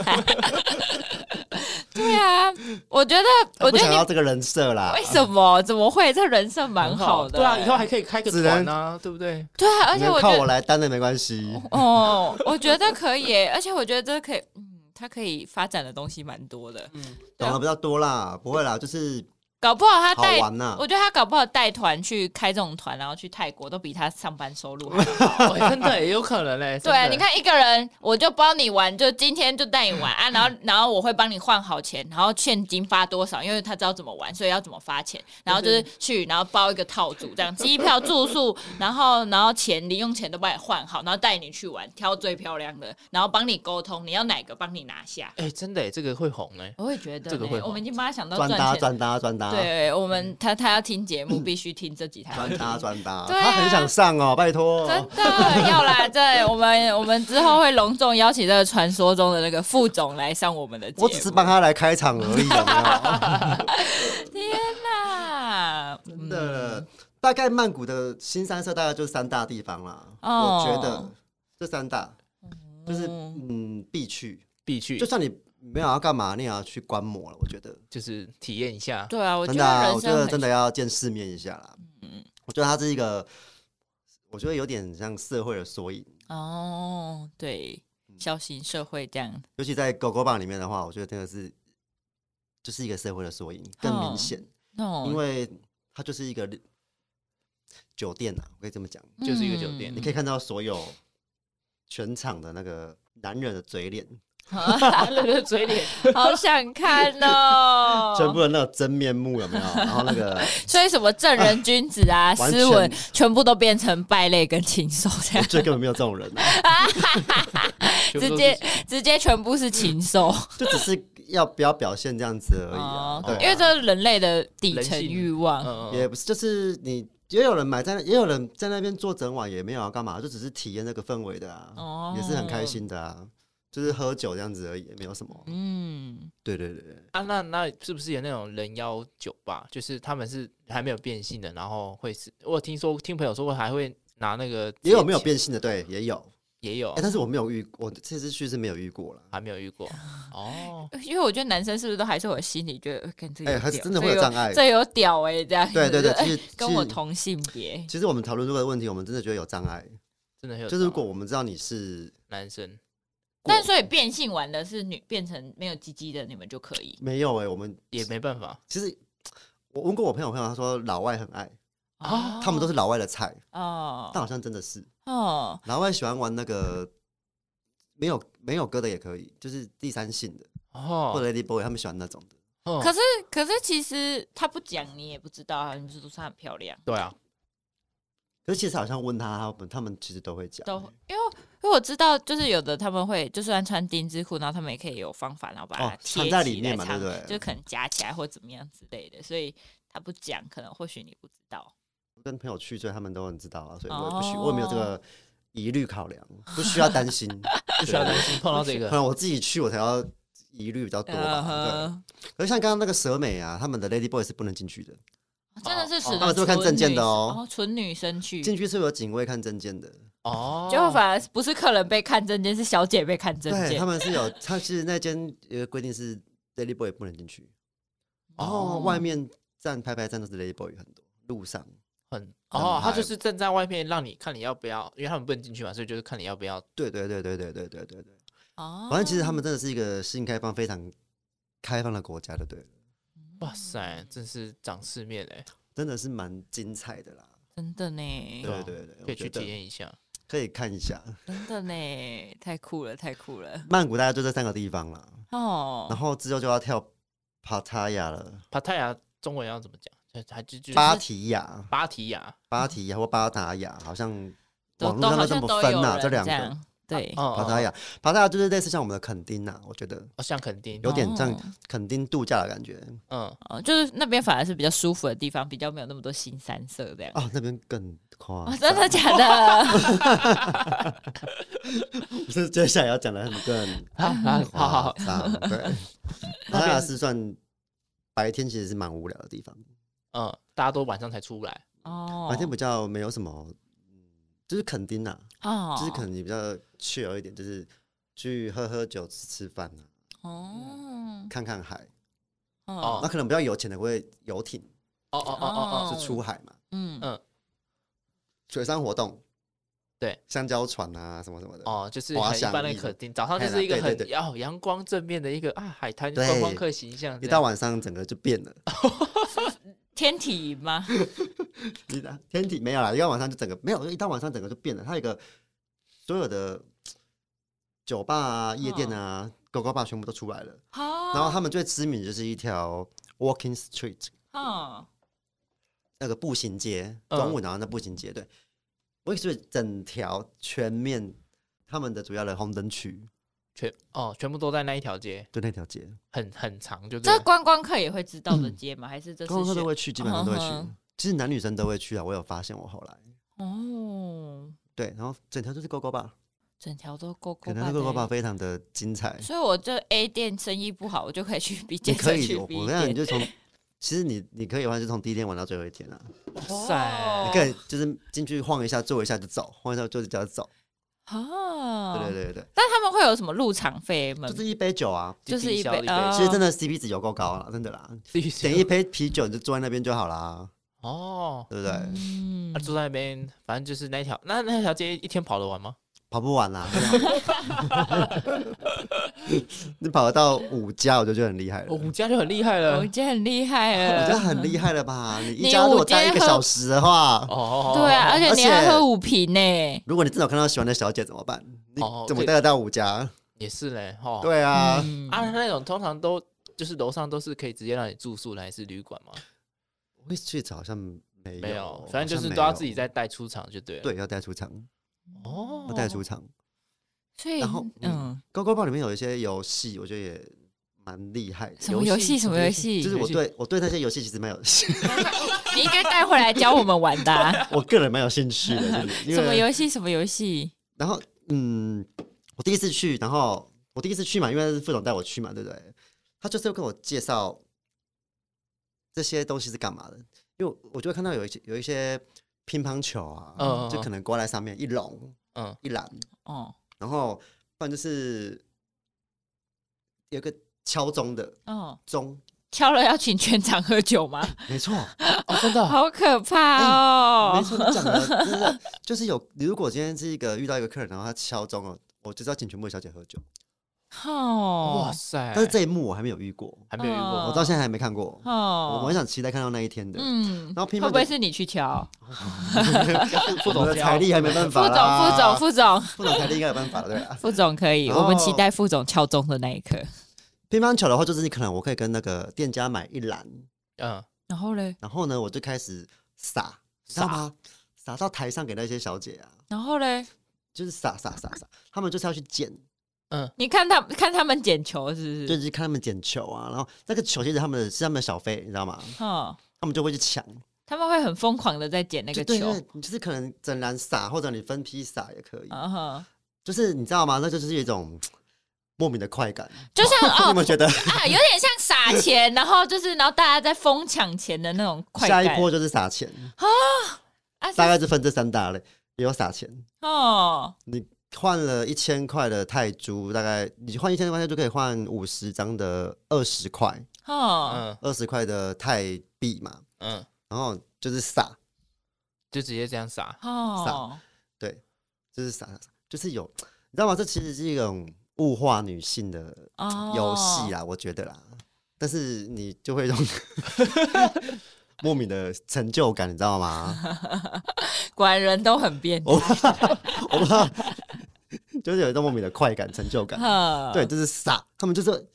对啊，我觉得，(laughs) 我觉得你要这个人设啦。为什么？怎么会？这人设蛮好的。对啊，以后还可以开个团啊，对不对？对啊，而且我靠我来担的没关系。哦，我觉得可以，而且我觉得这可以，嗯，它可以发展的东西蛮多的。嗯，懂得比较多啦，不会啦，就是。搞不好他带，啊、我觉得他搞不好带团去开这种团，然后去泰国都比他上班收入 (laughs) 真的也有可能嘞。对，你看一个人，我就帮你玩，就今天就带你玩啊，(laughs) 然后然后我会帮你换好钱，然后现金发多少，因为他知道怎么玩，所以要怎么发钱，然后就是去，然后包一个套组，这样机票、住宿，(laughs) 然后然后钱零用钱都帮你换好，然后带你去玩，挑最漂亮的，然后帮你沟通，你要哪个帮你拿下。哎、欸，真的，这个会红嘞。我会觉得这个会红，我们已经帮他想到赚搭赚搭赚搭。对，我们他他要听节目，必须听这几台。转达转达，他很想上哦，拜托。真的要来，对，我们 (laughs) 我们之后会隆重邀请这个传说中的那个副总来上我们的节目。我只是帮他来开场而已，有没有？(laughs) 天哪，真的，大概曼谷的新三色大概就是三大地方啦。我觉得这三大就是嗯必去必去，就算你。没有要干嘛，你也要去观摩了。我觉得就是体验一下。对啊，我觉得真的、啊，我觉得真的要见世面一下啦。嗯，我觉得它是一个，我觉得有点像社会的缩影。哦，对，小型社会这样。尤其在狗狗棒里面的话，我觉得真的是就是一个社会的缩影，更明显。哦，因为它就是一个酒店呐、啊，我可以这么讲，就是一个酒店。你可以看到所有全场的那个男人的嘴脸。那个嘴脸，好想看哦！(laughs) 全部的那个真面目有没有？(laughs) 然后那个，(laughs) 所以什么正人君子啊，斯文，全部都变成败类跟禽兽这样。这根本没有这种人啊，直接直接全部是禽兽，就只是要不要表现这样子而已啊。对，因为这是人类的底层欲望，也不是，就是你也有人买在，也有人在那边做整晚，也没有要干嘛，就只是体验那个氛围的啊，也是很开心的啊。就是喝酒这样子而已，没有什么。嗯，对对对对。啊，那那是不是有那种人妖酒吧？就是他们是还没有变性的，然后会是，我听说听朋友说过还会拿那个，也有没有变性的，对，也有也有。哎，但是我没有遇，我这次去是没有遇过了，还没有遇过。(laughs) 哦，因为我觉得男生是不是都还是我心里觉得跟这个，哎，还是真的会有障碍，这有屌哎，这样。对对对，其实 (laughs) 跟我同性别。其实我们讨论这个问题，我们真的觉得有障碍，真的有。就是如果我们知道你是男生。但所以变性完的是女变成没有鸡鸡的，你们就可以？没有哎、欸，我们也没办法。其实我问过我朋友，朋友他说老外很爱啊，他们都是老外的菜哦。但好像真的是哦，老外喜欢玩那个没有没有哥的也可以，就是第三性的哦，或者 Lady Boy 他们喜欢那种的。可是可是其实他不讲你也不知道啊，你不是都是很漂亮？对啊。可是其实好像问他，他们他们其实都会讲，都因为因为我知道，就是有的他们会就算穿丁字裤，然后他们也可以有方法，然后把它贴在里面嘛，对不对？就可能夹起来或怎么样之类的，所以他不讲，可能或许你不知道。跟朋友去，所以他们都很知道啊，所以我也不需，我也没有这个疑虑考量，不需要担心，(laughs) 不需要担心碰到这个。可能我自己去，我才要疑虑比较多吧。对。可是像刚刚那个蛇美啊，他们的 Lady Boy 是不能进去的。真的是，他们是会看证件的哦，纯女生去进去是有警卫看证件的哦，就反而不是客人被看证件，是小姐被看证件。对，他们是有，(laughs) 他其实那间有个规定是 Lady Boy 不能进去，然后外面站拍拍站都是 Lady Boy 很多，路上很哦，他就是站在外面让你看你要不要，因为他们不能进去嘛，所以就是看你要不要。对对对对对对对对对，哦，反正其实他们真的是一个性开放非常开放的国家的，对。哇塞，真是长世面哎！真的是蛮精彩的啦，真的呢。对对对，可以去体验一下。可以看一下。真的呢，太酷了，太酷了。曼谷大概就这三个地方了。哦，然后之后就要跳帕塔亚了。帕塔亚中文要怎么讲？还就就芭提雅、芭提雅、芭提雅或巴达雅，好像网络都上怎么分呐？这两个对，帕塔亚，帕塔亚就是类似像我们的垦丁呐，我觉得哦，像垦丁，有点像垦丁度假的感觉。嗯，哦，就是那边反而是比较舒服的地方，比较没有那么多新三色这样。哦，那边更夸，真的假的？(laughs) 是接下来要讲的很更好好好好，对，(laughs) 帕塔亚是算白天其实是蛮无聊的地方。嗯，大家都晚上才出来哦。白天比较没有什么，就是垦丁呐，哦，就是可能你比较 chill 一点，就是去喝喝酒、吃吃饭呐，哦，看看海，哦，那可能比较有钱的会游艇，哦哦哦哦哦，是出海嘛，嗯。嗯，水上活动，对，香蕉船啊什么什么的，哦，就是很一般的垦丁，早上就是一个很要阳光正面的一个啊海滩观光客形象，一到晚上整个就变了。(laughs) 天体吗？(laughs) 你的天体没有啦，一到晚上就整个没有，一到晚上整个就变了。它有一个所有的酒吧啊、夜店啊、狗狗吧全部都出来了。然后他们最知名的就是一条 Walking Street，那个步行街，中午然后那步行街，对，Walking Street 整条全面他们的主要的红灯区。全哦，全部都在那一条街，就，那条街很很长，就这观光客也会知道的街吗？还是这观光客都会去，基本上都会去。其实男女生都会去啊，我有发现，我后来哦，对，然后整条就是勾勾吧，整条都勾勾，整条勾勾吧非常的精彩。所以我这 A 店生意不好，我就可以去 (laughs) B 店。你可以，我跟你讲，你就从其实你你可以的话，就从第一天玩到最后一天啊。哇塞，你可以就是进去晃一下，坐一下就走，晃一下坐一下就走。哦，对对对对，但他们会有什么入场费吗？就是一杯酒啊，就是一杯。其实真的 CP 值有够高了，真的啦。点一杯啤酒你就坐在那边就好啦。哦，对不对？嗯，坐在那边，反正就是那条，那那条街一天跑得完吗？跑不完啦。(laughs) 你跑得到五家，我就觉得很厉害了。五家就很厉害了，五家很厉害了，五家很厉害了吧？你一家如果待一个小时的话，哦，对啊，而且你要喝五瓶呢。如果你真的看到喜欢的小姐怎么办？你怎么带得到五家？也是嘞，哈。对啊，啊，那种通常都就是楼上都是可以直接让你住宿的，还是旅馆吗？我去找好像没有，没有，反正就是都要自己再带出场就对了。对，要带出场。哦，不带出场。所以，然后，嗯，高高报里面有一些游戏，我觉得也蛮厉害的。什么游戏？什么游戏？就是我对我对那些游戏其实蛮有兴趣。(laughs) 你应该带回来教我们玩的。(laughs) 我个人蛮有兴趣的。什么游戏？什么游戏？然后，嗯，我第一次去，然后我第一次去嘛，因为是副总带我去嘛，对不对？他就是要跟我介绍这些东西是干嘛的，因为我就会看到有一些有一些乒乓球啊，嗯，就可能挂在上面一笼，嗯，一篮，哦。然后，不然就是有个敲钟的，哦，钟敲了要请全场喝酒吗？(laughs) 没错，哦，真的 (laughs) 好可怕哦！没错，你讲的真的就是有。如果今天是一个遇到一个客人，然后他敲钟了，我就是要请全部的小姐喝酒。哦，哇塞！但是这一幕我还没有遇过，还没有遇过，我到现在还没看过。哦，我很想期待看到那一天的。嗯，然后会不会是你去敲？(laughs) 副总的财力还没办法。副总，副总，副总，副总财力应该有办法的，对吧。副总可以，我们期待副总敲钟的那一刻。乒乓球的话，就是你可能我可以跟那个店家买一篮，嗯，然后嘞，然后呢，我就开始撒，知道吗？撒到台上给那些小姐啊。然后嘞，就是撒撒撒撒，他们就是要去捡。嗯，你看他看他们捡球是不是？就是看他们捡球啊，然后那个球其实他们的是他们的小费，你知道吗？哦，他们就会去抢，他们会很疯狂的在捡那个球。对，你就是可能整篮撒，或者你分批撒也可以。啊哈，就是你知道吗？那就是一种莫名的快感，就像 (laughs) 哦，你们觉得啊，有点像撒钱，(laughs) 然后就是然后大家在疯抢钱的那种快感。下一波就是撒钱啊，大概是分这三大类，也有撒钱哦，你。换了一千块的泰铢，大概你换一千块泰铢就可以换五十张的二十块，嗯，二十块的泰币嘛，嗯，然后就是撒，就直接这样撒，撒，对，就是撒，就是有，你知道吗？这其实是一种物化女性的游戏啦，我觉得啦，但是你就会用，(laughs) 莫名的成就感，你知道吗？(laughs) 果然人都很变态，我怕，我怕，就是有一种莫名的快感、成就感。呵对，就是傻，他们就是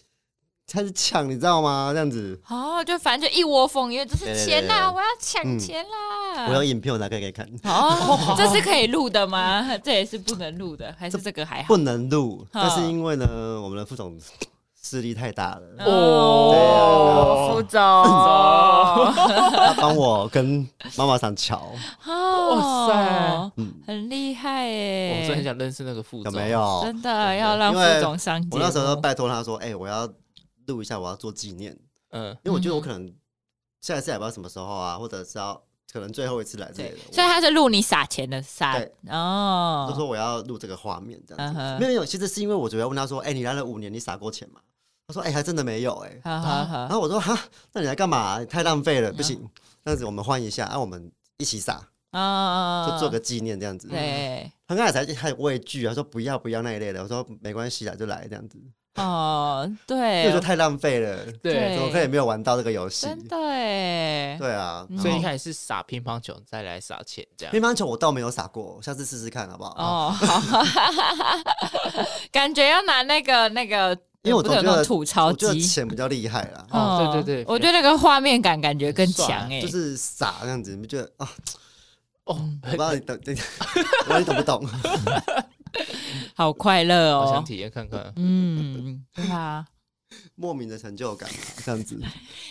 开始抢，你知道吗？这样子，哦，就反正就一窝蜂，因为这是钱呐，我要抢钱啦。我有影片，我拿给你看。哦，(laughs) 这是可以录的吗？这也是不能录的，还是这个还好？不能录，呵但是因为呢，我们的副总势力太大了，哦，副总，(laughs) 他帮我跟妈妈桑乔，哇塞，嗯，很厉害耶！我真的很想认识那个副总，有没有？真的要让副总上节目。我那时候都拜托他说：“哎，我要录一下，我要做纪念。”嗯，因为我觉得我可能下一次也不知道什么时候啊，或者是要可能最后一次来这里的，所以他是录你撒钱的撒对。哦，就说我要录这个画面这样没有没有，其实是因为我主要问他说：“哎，你来了五年，你撒过钱吗？”他说：“哎，还真的没有哎。”好好好然后我说：“哈，那你来干嘛？太浪费了，不行。这样子我们换一下，啊，我们一起撒，哦，就做个纪念这样子。”对，他刚才才还畏惧啊，说不要不要那一类的。我说没关系啊，就来这样子。哦，因 (laughs) 对，为说太浪费了，对怎么可以没有玩到这个游戏？真的哎，对啊，嗯所以一开始是撒乒乓球，再来撒钱这样。乒乓球我倒没有撒过，下次试试看好不好？哦，好，(laughs) 感觉要拿那个那个，因为我总觉得吐槽我觉得机，钱比较厉害啦，哦对对对我觉得那个画面感感觉更强哎，就是傻这样子，你们觉得啊？哦，我不知道 (laughs) 你懂，我不知道你懂不懂？(laughs) 好快乐我想哦，体验看看。嗯，对啊。莫名的成就感嘛，(laughs) 这样子。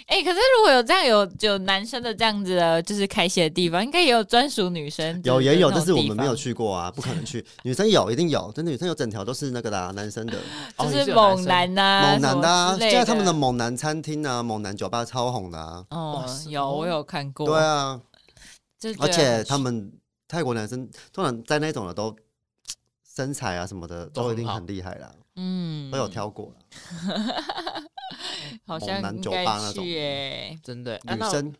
哎、可是如果有这样有有男生的这样子的，就是开心的地方，应该也有专属女生。(laughs) 有也有，但是我们没有，去过啊，不可能去。(laughs) 女生有，一定有，真的女生有整条都是那个啦，男生的就是猛男呐、啊，猛男的啊，现在他们的猛男餐厅啊，猛男酒吧超红的啊。哦有哦我有看过，对啊，就而且他们泰国男生通常在那种的都 (tsk) 身材啊什么的都一定很厉害啦，嗯都有挑过啦。(laughs) 好像男酒应该吧那种去耶。真的、女生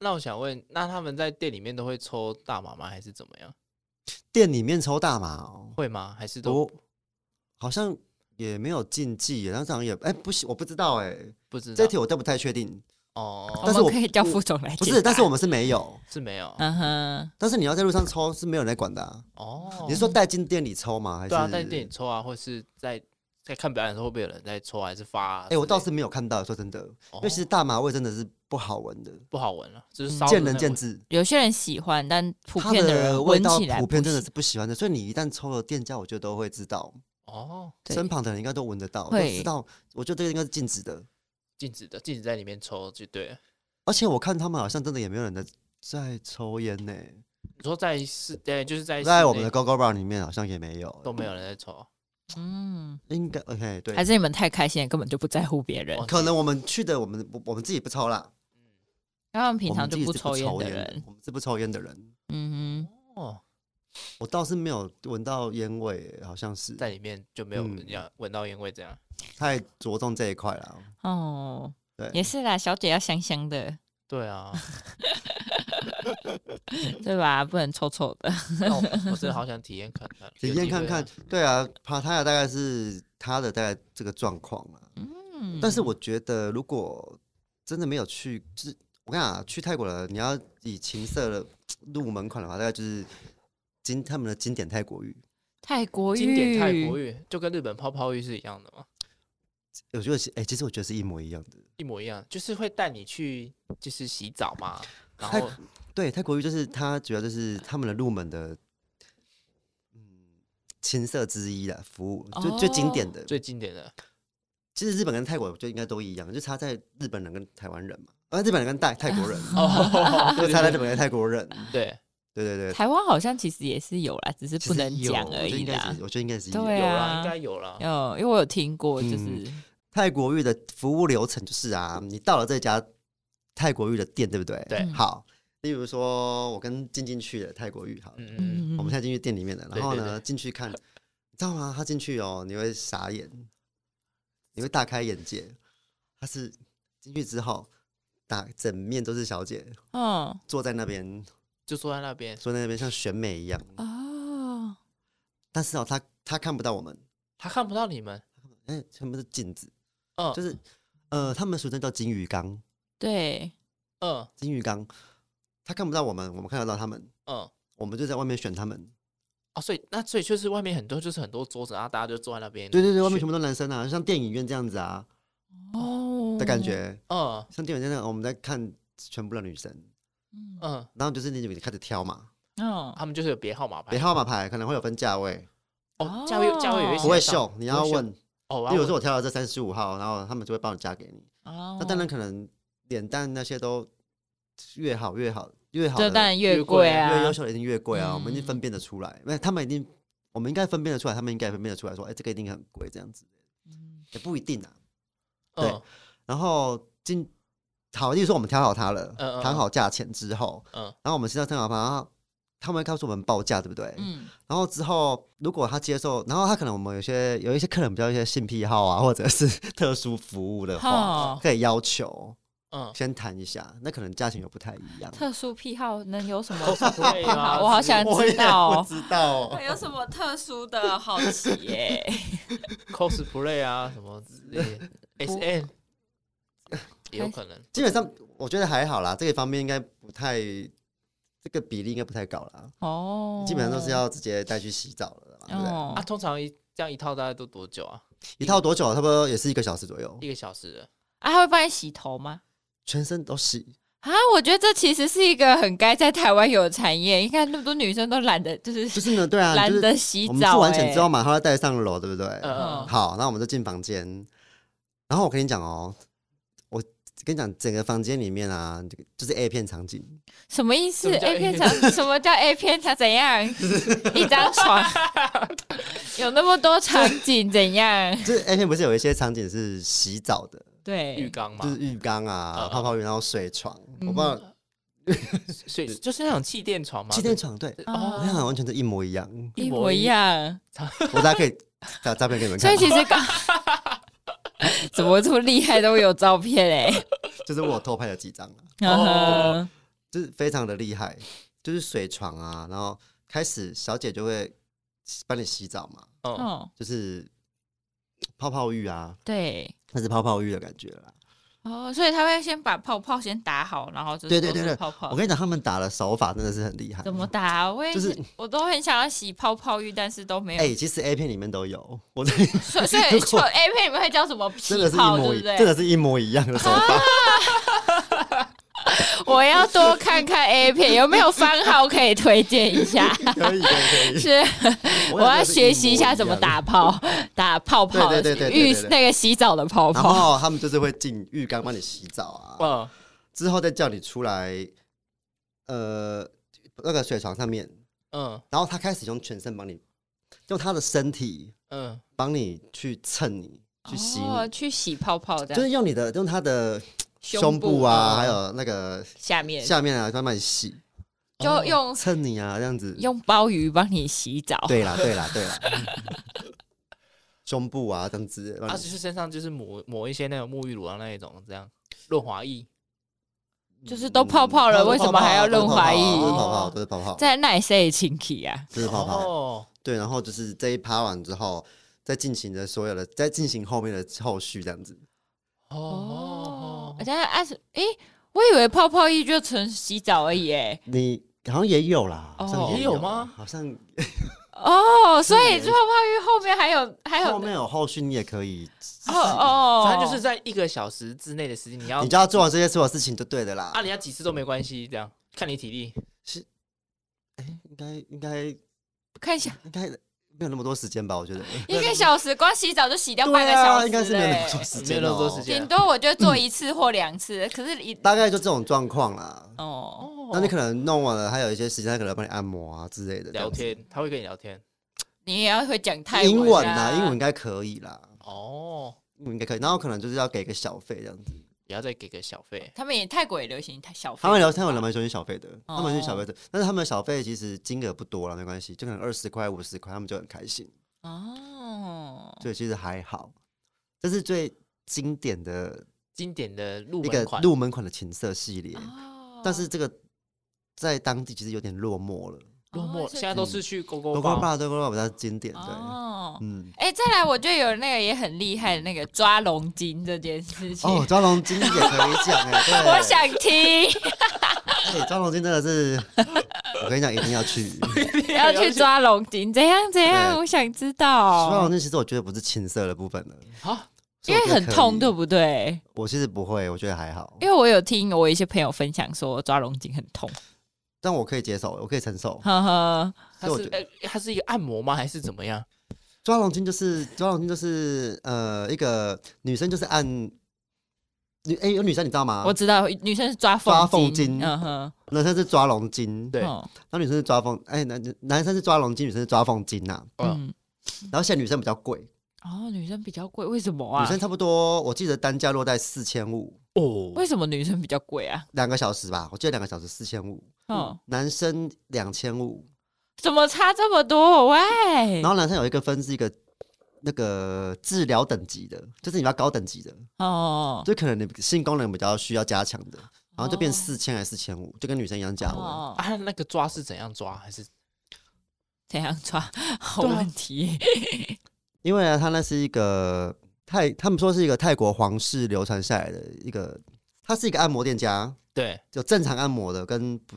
那我想问，那他们在店里面都会抽大麻吗？还是怎么样？店里面抽大麻哦，会吗？还是都好像也没有禁忌耶，但是好像也哎不行，我不知道哎，不知道？这题我都不太确定。哦，但是我可以叫副总来不是，但是我们是没有，是没有。嗯哼，但是你要在路上抽是没有人在管的啊。哦，你是说带进店里抽吗？还是对啊，在店里抽啊，或是在在看表演的时候，会不会有人在抽，还是发、啊？哎、我倒是没有看到，说真的，因为其实大麻味真的是不好闻的，不好闻了，就是见仁。见智。有些人喜欢，但普遍的人闻起来普遍真的是不喜欢的，所以你一旦抽了店家，我觉得都会知道，哦，身旁的人应该都闻得到，都知道。我觉得这个应该是禁止的，禁止的，禁止在里面抽就对了。而且我看他们好像真的也没有人在在抽烟呢，你说在室，对，就是在在我们的 Go Go Bar 里面好像也没有，都没有人在抽。嗯，应该 OK 对。还，是你们太开心了，根本就不在乎别人。可能我们去的我们我我们自己不抽啦，他们平常就我们自己是抽烟的人，我们是不抽烟的人。嗯哼。哦，我倒是没有闻到烟味，好像是在里面就没有嗯人家闻到烟味这样。太着重这一块了。哦，对，也是啦，小姐要香香的，对啊，(laughs) 对吧？不能臭臭的。(laughs) 那我我真的好想体验看看，体验看看。对啊，帕塔亚大概是他的大概这个状况了。嗯，但是我觉得，如果真的没有去，就是我跟你讲啊，去泰国了，你要以情色的入门款的话，大概就是经他们的经典泰国浴。泰国浴，经典泰国浴就跟日本泡泡浴是一样的吗？我觉得是，哎、其实我觉得是一模一样的。一模一样，就是会带你去就是洗澡嘛，然泰后对，泰国浴就是它主要就是他们的入门的，嗯，青色之一啦，服务最、最经典的。最经典的其实日本跟泰国就应该都一样，就差在日本人跟台湾人嘛，啊，日本人跟泰泰国人，(laughs) 哦，就差在日本跟泰国人。对，对对对，台湾好像其实也是有啦，只是不能讲而已啦是。我觉得应该是有。对啊有啦，应该有啦。有，因为我有听过，就是泰国浴的服务流程就是啊，你到了这家泰国浴的店，对不对？对嗯好，例如说我跟静静去的泰国浴，好，嗯嗯，嗯，我们现在进去店里面了，然后呢进去看，你知道吗？他进去哦，你会傻眼，你会大开眼界。他是进去之后，打整面都是小姐嗯坐在那边，就坐在那边，坐在那边像选美一样。哦，但是哦，他他看不到我们，他看不到你们，哎，全部是镜子，嗯，就是呃，他们俗称叫金鱼缸。对，嗯金鱼缸，他看不到我们，我们看得到他们，嗯，我们就在外面选他们。哦，所以那所以就是外面很多就是很多桌子，然后大家就坐在那边。对对对，外面全部都男生啊，像电影院这样子啊哦的感。觉，嗯像电影院那样，我们在看全部的女生，嗯。嗯，然后就是你开始挑嘛，嗯，他们就是有别号码牌。别号码牌可能会有分价位，哦，价位价位有一些不会秀，你要问，哦，我要例如说我挑了这三十五号，然后他们就会帮你加给你。哦。那当然可能脸蛋那些都越好越好，越好的这当然越越贵啊，越优秀的一定越贵啊，嗯。我们一定分辨得出来，因为他们一定，我们应该分辨得出来，他们应该分辨得出来说，哎、这个一定很贵这样子，嗯。也不一定啊。对。嗯然后进好，例如说我们挑好它了，嗯嗯谈好价钱之后，嗯然后我们现在谈好它，然后他们会告诉我们报价，对不对？嗯，然后之后如果他接受，然后他可能我们有些有一些客人比较一些性癖好啊，或者是 (laughs) 特殊服务的话，哦可以要求嗯，先谈一下，那可能价钱又不太一样。特殊癖好能有什么？癖好我好想知道哦。我知道哦。(laughs) 有什么特殊的好奇耶？cosplay 啊什么之类的，(laughs) S N 也有可能。基本上我觉得还好啦，这个方面应该不太，这个比例应该不太高啦。哦，基本上都是要直接带去洗澡了嘛，对不对？哦啊，通常一这样一套大概都多久啊？一套多久？差不多也是一个小时左右，一个小时的。啊，他会帮你洗头吗？全身都洗。啊，我觉得这其实是一个很该在台湾有的产业。你看那么多女生都懒得，就是就是呢，对啊，懒 (laughs) 就是得洗我们澡、付完钱之后，欸。马上要带上楼，对不对？嗯好，那我们就进房间。然后我跟你讲哦，我跟你讲，整个房间里面啊，就是 A 片场景，什么意思？A 片场？什么叫 A 片场？怎样？(laughs) 一张床 (laughs) 有那么多场景？怎样？就是 A 片不是有一些场景是洗澡的，对，浴缸嘛就，是浴缸啊、嗯泡泡浴，然后水床，嗯我不知道 (laughs) 所以就是那种气垫床嘛。气垫床对，哦我想完全是一模一样。一模一样。我大家可以找照片给你们看所以，其实刚 (laughs) 怎么这么厉害，都有照片哎、(laughs) 就是我偷拍了几张啊，嗯就是非常的厉害，就是水床啊，然后开始小姐就会帮你洗澡嘛，嗯，哦，就是泡泡浴啊，对，那是泡泡浴的感觉啦。哦，所以他会先把泡泡先打好，然后就是对对对对泡泡。我跟你讲，他们打的手法真的是很厉害。怎么？打、啊？我也就是我都很想要洗泡泡浴，但是都没有。哎、其实 A 片里面都有，我 (laughs) 在所以所以 A 片里面会叫什么真的是一模一，不对？真的是一模一样的手法。(laughs) 我要多看看 A 片，有没有番号可以推荐一下？(laughs) 可以可以可以。是，我要学习一下怎么打泡，打泡泡对对对浴那个洗澡的泡然泡。后他们就是会进浴缸帮你洗澡啊，嗯。之后再叫你出来，呃，那个水床上面，嗯。然后他开始用全身帮你，用他的身体嗯，帮你去蹭你，去洗你，哦，去洗泡泡这样，就是用你的用他的胸胸部啊，嗯还有那个下面下面啊，慢慢洗，就用蹭你啊，这样子。用鲍鱼帮你洗澡。对啦，对啦，对啦。(laughs) 胸部啊，这样子。啊，就是身上就是抹抹一些那种沐浴乳啊那一种这样润滑液。就是都泡泡了嗯为什么还要润滑液都是泡泡，都是泡泡，在那里谁亲体啊？都是泡泡。哦，对，然后就是这一趴完之后，再进行的所有的，再进行后面的后续这样子。哦而，且啊是，诶，我以为泡泡浴就纯洗澡而已，诶。你好像也有啦，好像哦也有也有吗好像哦，所以是泡泡浴后面还有还有后面有后续，你也可以，哦哦，(laughs) 反正就是在一个小时之内的时间，你要你就要做完这些所有事情就对的啦啊，。你要几次都没关系，这样看你体力是。哎，应该应该看一下应该没有那么多时间吧？我觉得一个小时，光洗澡就洗掉半个小啊，时应该是没有那么多嘞。时没有间哦那么多时。间顶多我就做一次或两次，可是一大概就这种状况啦。哦，那你可能弄完了，还有一些时间，他可能帮你按摩啊之类的。聊天，他会跟你聊天。你也要会讲泰英文啊啊，英文应该可以啦，哦，英文应该可以。然后可能就是要给个小费这样子。也要再给个小费。他们也泰国也流行小费，他们聊天，他们蛮喜欢小费的，哦他们是小费的，但是他们的小费其实金额不多了，没关系，就可能二十块、五十块，他们就很开心。哦，所以其实还好，这是最经典的经典的入一个门款。入门款的情色系列，哦但是这个在当地其实有点落寞了，落寞，现在都是去勾勾勾勾爸，勾勾爸比较经典，对，哦，嗯，哎，再来，我觉得有那个也很厉害的那个抓龙筋这件事情。哦，抓龙筋也可以讲哎，对，(laughs) 我想听。(laughs) 哎，抓龙筋真的是，我跟你讲，一定要去，(laughs) 要去抓龙筋，怎样怎样？我想知道。抓龙筋其实我觉得不是青色的部分了，好，因为很痛，对不对？我其实不会，我觉得还好，因为我有听我一些朋友分享说抓龙筋很痛。但我可以接受，我可以承受。哈哈，它是呃，它是一个按摩吗？还是怎么样？抓龙筋就是抓龙筋，就是呃，一个女生就是按女哎，有女生你知道吗？我知道，女生是抓抓凤筋，嗯哼，男生是抓龙筋，对，然后女生是抓凤，哎，男男生是抓龙筋，女生是抓凤筋呐。嗯，然后现在女生比较贵哦，女生比较贵，为什么啊？女生差不多，我记得单价落在四千五哦。为什么女生比较贵啊？两个小时吧，我记得两个小时四千五。嗯，男生两千五，怎么差这么多？喂，然后男生有一个分是一个那个治疗等级的，就是你要高等级的哦，就可能你性功能比较需要加强的，然后就变四千还是四千五，就跟女生一样价位。啊，那个抓是怎样抓？还是怎样抓？(laughs) 好问题。因为啊，他那是一个泰，他们说是一个泰国皇室流传下来的一个，他是一个按摩店家，对，就正常按摩的跟不。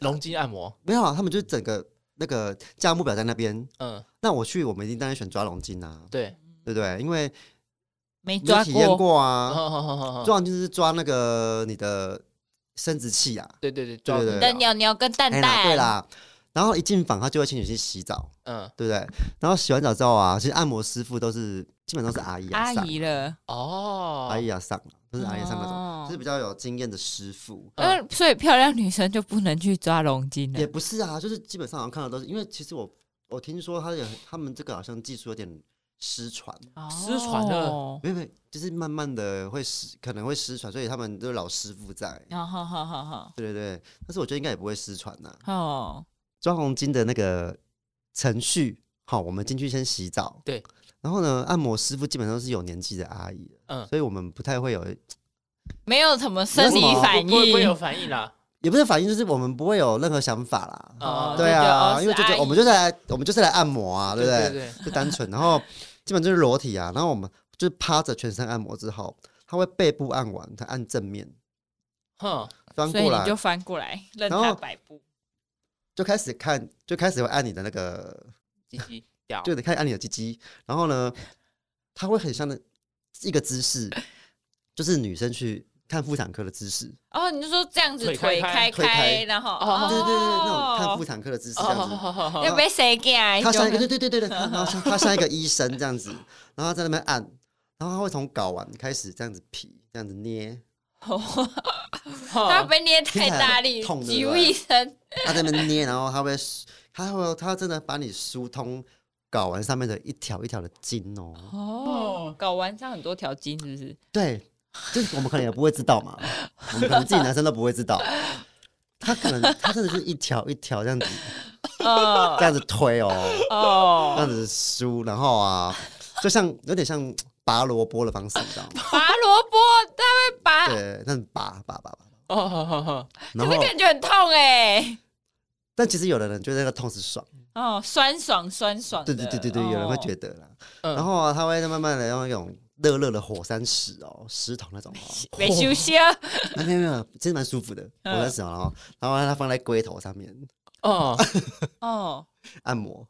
龙筋按摩没有啊，他们就整个那个价目表在那边。嗯，那我去，我们一定当然选抓龙筋啊。对，对不对？因为没抓体验过啊。(laughs) 抓龙筋是抓那个你的生殖器啊。对对对，对对对。你的鸟鸟跟蛋蛋。对啦。然后一进房，他就会请你去洗澡。嗯，对不对？然后洗完澡之后啊，其实按摩师傅都是基本都是阿姨啊，阿姨了哦，阿姨啊上。不是阿姨上那种，就是比较有经验的师傅。嗯，所以漂亮女生就不能去抓龙筋了？也不是啊，就是基本上好像看到都是，因为其实我我听说他有他们这个好像技术有点失传，失传了，没有没有，就是慢慢的会失，可能会失传，所以他们都是老师傅在。好好好好，对对对，但是我觉得应该也不会失传呐。哦，抓红巾的那个程序，好，我们进去先洗澡。对。然后呢，按摩师傅基本上是有年纪的阿姨，嗯，所以我们不太会有，没有什么生理反应，不会有反应。啦，也不是反应，就是我们不会有任何想法啦，哦，对啊，因为就是我们就是来，我们就是来按摩啊，对不对？对，就单纯，然后基本就是裸体啊，然后我们就是趴着全身按摩之后，他会背部按完，他按正面，哼，翻过来。就翻过来，任他摆布，就开始看，就开始会按你的那个鸡鸡。就得开始按你的鸡鸡，然后呢，他会很像的一个姿势，就是女生去看妇产科的姿势。哦，你就说这样子腿开开，然后哦，对对对，那种看妇产科的姿势这样子。(laughs) 要被谁干？他像一个对对对对对，然后他像一个医生这样子，(laughs) 然后在那边按，然后他会从睾丸开始这样子皮，这样子捏。(laughs) (laughs) 他被捏太大力，痛几乎医生。他在那边捏，然后他会，他会，他真的把你疏通。睾丸上面的一条一条的筋哦，哦，睾丸上很多条筋，是不是？对，就是我们可能也不会知道嘛，我们可能自己男生都不会知道，他可能他真的是一条一条这样子，(laughs) 哦，这样子推哦，哦，这样子梳，然后啊，就像有点像拔萝卜的方式，你知道吗？拔萝卜，拔，对，那拔拔拔拔，哦，好好好，可是感觉很痛哎，但其实有的人觉得那个痛是爽。哦，酸爽酸爽，对对对对对，有人会觉得啦。然后啊，他会慢慢的用那种热热的火山石哦，石头那种哦，没休息啊，没有没有，其实蛮舒服的火山石，然后然后他放在龟头上面，哦。(laughs) 哦，按摩，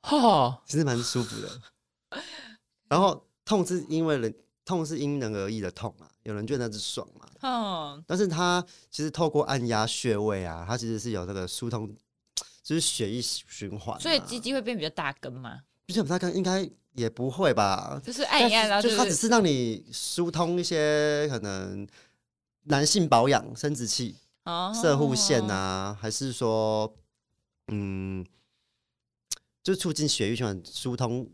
哈，其实蛮舒服的。然后痛是因为人痛是因人而异的痛啊，有人觉得那是爽嘛，嗯，但是它其实透过按压穴位啊，它其实是有那个疏通。就是血液循环，所以鸡鸡会变比较大根吗？比较大根应该也不会吧。就是按一按，然后就它只是让你疏通一些可能男性保养、生殖器、摄护腺啊，还是说，嗯，就促进血液循环、疏通、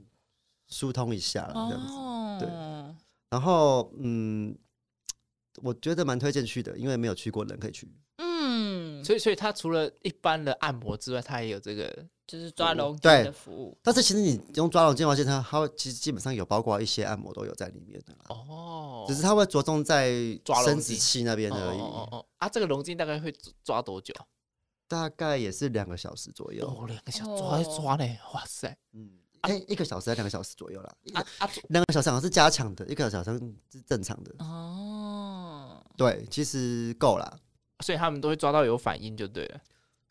疏通一下这样子。对，然后嗯，我觉得蛮推荐去的，因为没有去过的人可以去。嗯所以，所以他除了一般的按摩之外，他也有这个，就是抓龙筋的服务。但是其实你用抓龙筋的话，它它会其实基本上有包括一些按摩都有在里面的哦。只是它会着重在抓生殖器那边而已。哦哦哦。啊，这个龙筋大概会抓多久？大概也是两个小时左右。哦，两个小时抓还抓呢，哇塞！嗯，哎、欸，一个小时还两个小时左右啦。啊啊，两个小时好像是加强的，一个小时是正常的。哦，对，其实够了。所以他们都会抓到有反应就对了。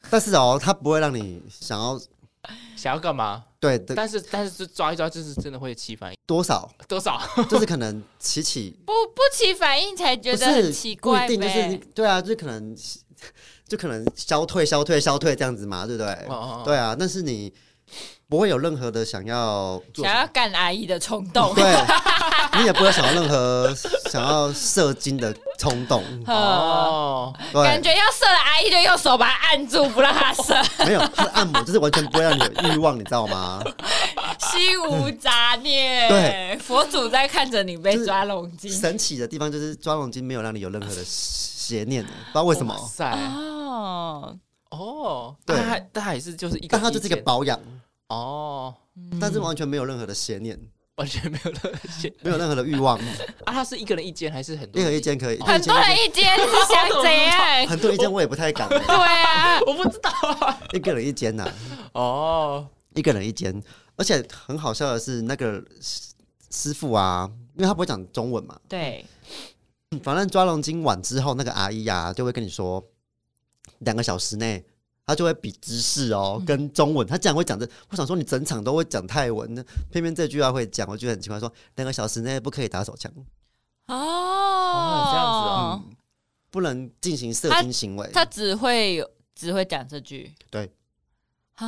但是哦，他不会让你想要 (laughs) 想要干嘛？对，但是但是抓一抓，就是真的会起反应。多少多少？(laughs) 就是可能起起不不起反应才觉得很奇怪，不一定就是对啊，就可能就可能消退消退消退这样子嘛，对不对？哦哦哦对啊，但是你不会有任何的想要想要干阿姨的冲动，对，你也不会想要任何想要射精的冲动。(laughs) 哦，感觉要射了，阿姨就用手把它按住，不让它射。没有，他的按摩就是完全不会让你有欲望，你知道吗？(laughs) 心无杂念，对，佛祖在看着你被抓龙筋。神奇的地方就是抓龙筋没有让你有任何的邪念，不知道为什么。哦。哦，对，但但还是就是一个，但它就是一个保养哦，但是完全没有任何的邪念。完全没有任何没有任何的欲望 (laughs) 啊！他是一个人一间还是很多人？一人一间可以，很多人一间是想怎样？很多人一间我也不太敢。对啊，我不知道啊。一个人一间呐，哦，一个人一间，而且很好笑的是，那个师傅啊，因为他不会讲中文嘛，对，反正抓龙筋完之后，那个阿姨呀就会跟你说，两个小时内。他就会比知识哦，跟中文，他竟然会讲这。我想说，你整场都会讲泰文，偏偏这句话会讲，我觉得很奇怪。说两个小时内不可以打手枪哦，哦，这样子哦，嗯、不能进行射精行为。他，他只会只会讲这句，对啊，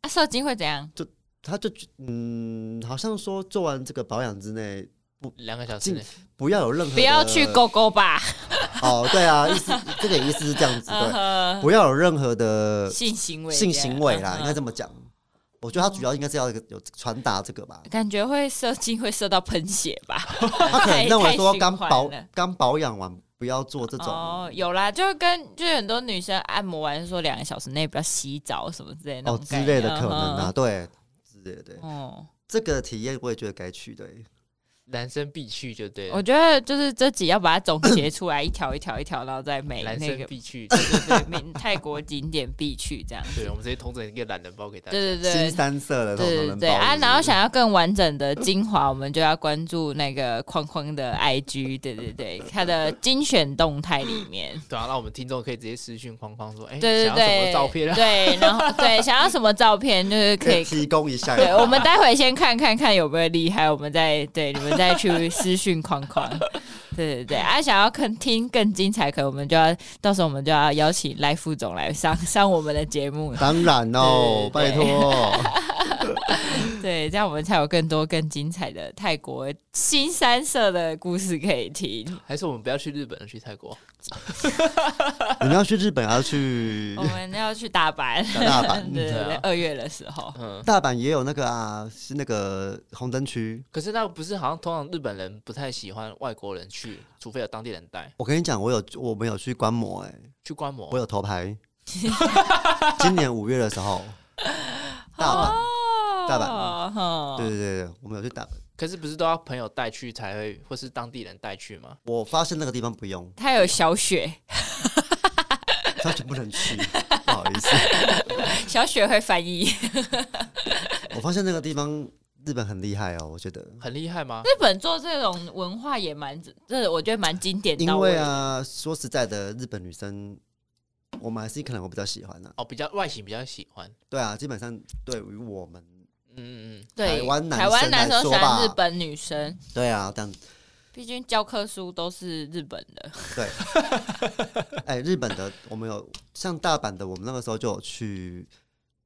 啊，射精会怎样？就他就嗯，好像说做完这个保养之内。不，两个小时内不要有任何，不要去勾勾吧。哦，对啊，意思这个意思是这样子，对，不要有任何的性行为，性行为啦，应该这么讲。我觉得他主要应该是要有传达这个吧。感觉会射精，会射到喷血吧？(laughs) 他可能认为说刚保刚保养完不要做这种。哦，有啦，就跟就很多女生按摩完说两个小时内不要洗澡什么之类的哦之类的可能啊，对，之类的。哦，这个体验我也觉得该去的。男生必去就对了。我觉得就是这集要把它总结出来，一条一条一条，然后再每男生必去，对对对，泰国景点必去这样。对，我们直接统整一个懒人包给大家。对对对，新三色的对对对啊，然后想要更完整的精华，我们就要关注那个框框的 IG，对对对，他的精选动态里面。对啊，那我们听众可以直接私讯框框说，哎，对对对，什么照片？对，然后对，想要什么照片就是可以提供一下。对，我们 (laughs) 待会先看看看有没有厉害，我们再对你们再去私。讯框框，(laughs) 对对对，啊，想要更听更精彩，可能我们就要到时候我们就要邀请赖副总来上上我们的节目。当然哦，拜托。(laughs) (laughs) 对，这样我们才有更多更精彩的泰国新三色的故事可以听。还是我们不要去日本了，去泰国？(laughs) 你们要去日本，还要去？(laughs) 我们要去大阪。大阪，对对对，二月的时候，嗯，大阪也有那个啊，是那个红灯区。可是那不是好像通常日本人不太喜欢外国人去，除非有当地人带。我跟你讲，我有我们有去观摩，哎，去观摩，我有头牌。今年五月的时候，大阪。大阪，对对对，我们有去大阪，可是不是都要朋友带去才会，或是当地人带去吗？我发现那个地方不用，他有小雪，小雪不能去，(laughs) 不好意思，小雪会翻译。(laughs) 我发现那个地方日本很厉害哦，我觉得很厉害吗？日本做这种文化也蛮，这我觉得蛮经典的。因为啊，说实在的，日本女生。我们还是可能我比较喜欢的哦，比较外形比较喜欢。对啊，基本上对于我们，嗯嗯嗯，台湾男台湾男生喜欢日本女生。对啊，这样，毕竟教科书都是日本的。对，(laughs) 哎，日本的我们有像大阪的，我们那个时候就有去，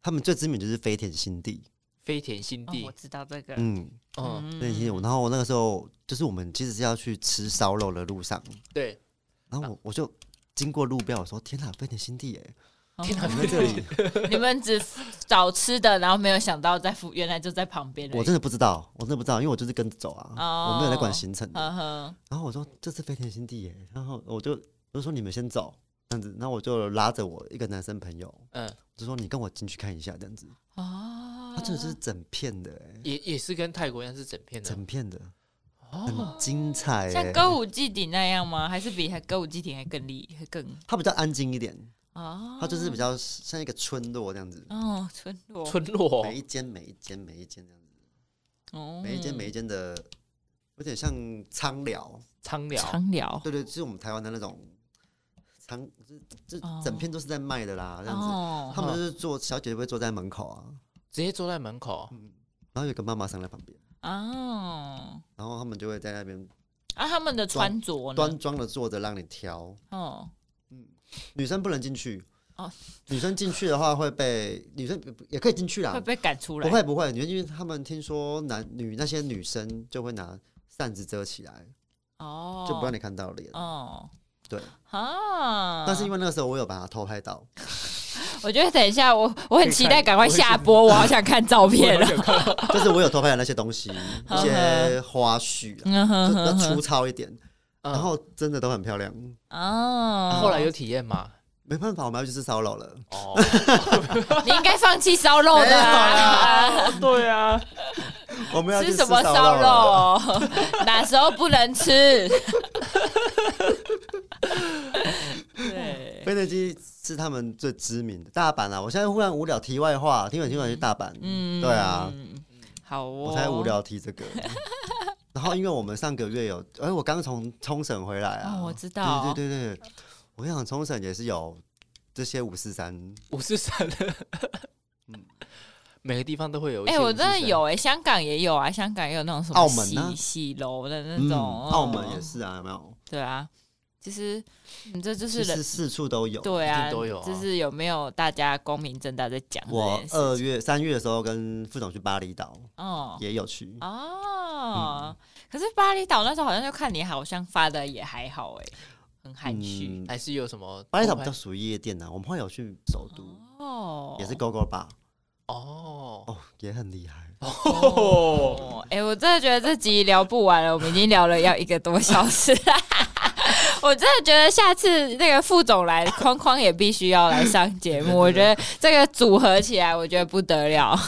他们最知名就是飞田新地。飞田新地，我知道这个。嗯嗯，飞田新地。然后我那个时候就是我们其实是要去吃烧肉的路上，对，然后我我就。经过路标，我说：“天哪，飞田新地耶！天哪，在这里，(laughs) 你们只找吃的，然后没有想到在附，原来就在旁边。我真的不知道，我真的不知道，因为我就是跟着走啊，我没有在管行程的。然后我说这是飞天新地耶，然后我就我就说你们先走这样子，然后我就拉着我一个男生朋友，嗯，就说你跟我进去看一下这样子。哦，他真的是整片的，也也是跟泰国一样是整片的，整片的。”很精彩，像歌舞伎町那样吗？还是比歌舞伎町还更厉害？更？它比较安静一点哦，它就是比较像一个村落这样子。哦，村落，村落。每一间每一间每一间这样子，哦，每一间每一间的有点像苍寮，苍寮，苍寮，对对，就是我们台湾的那种苍，这这哦。整片都是在卖的啦，这样子。哦，他们就是坐小姐姐会坐在门口啊，直接坐在门口，嗯。然后有个妈妈站在旁边，哦，然后他们就会在那边啊，他们的穿着呢？端庄的坐着让你挑。哦，女生不能进去。哦，女生进去的话会被女生也可以进去啦。会，被赶出来？不会不会，因为他们听说男女那些女生就会拿扇子遮起来，哦，就不让你看到脸。哦，对，啊，但是因为那个时候我有把它偷拍到，(laughs) 我觉得等一下我我很期待赶快下播，我好想看照片了。(laughs) 就是我有偷拍的那些东西，(laughs) 一些花絮就粗糙一点，嗯然后真的都很漂亮。哦，后来有体验吗？没办法，我们要去吃烧肉了。哦，(laughs) 你应该放弃烧肉的啊！对啊，我们要去吃什么烧烧了？肉？(laughs) 哪时候不能吃？(laughs) 对，飞德基是他们最知名的大阪啊！我现在忽然无聊，题外话，听完听完去大阪，嗯对啊，好哦，我才无聊提这个。然后因为我们上个月有，哎，我刚从冲绳回来啊，哦我知道对对对对，我跟你讲冲绳也是有这些五四三，五四三的，每个地方都会有一哎、些。我真的有哎、香港也有啊，香港也有那种什么澳门呢洗洗楼的那嗯，种，澳门也哦是啊，有没有？对啊，其实你这就是人其实四处都有。对啊，都有啊。就是有没有大家光明正大在讲我二月、三月的时候跟副总去巴厘岛，哦。也有去。哦、可是巴厘岛那时候好像就看你好像发的也还好哎、很含蓄、嗯，还是有什么巴厘岛比较属于夜店啊，我们会有去首都，哦，也是 Go Go Bar，哦。哦，也很厉害。哎、我真的觉得这集聊不完了，我们已经聊了要一个多小时。了。我真的觉得下次那个副总来，框框也必须要来上节目。(laughs) 我觉得这个组合起来，我觉得不得了。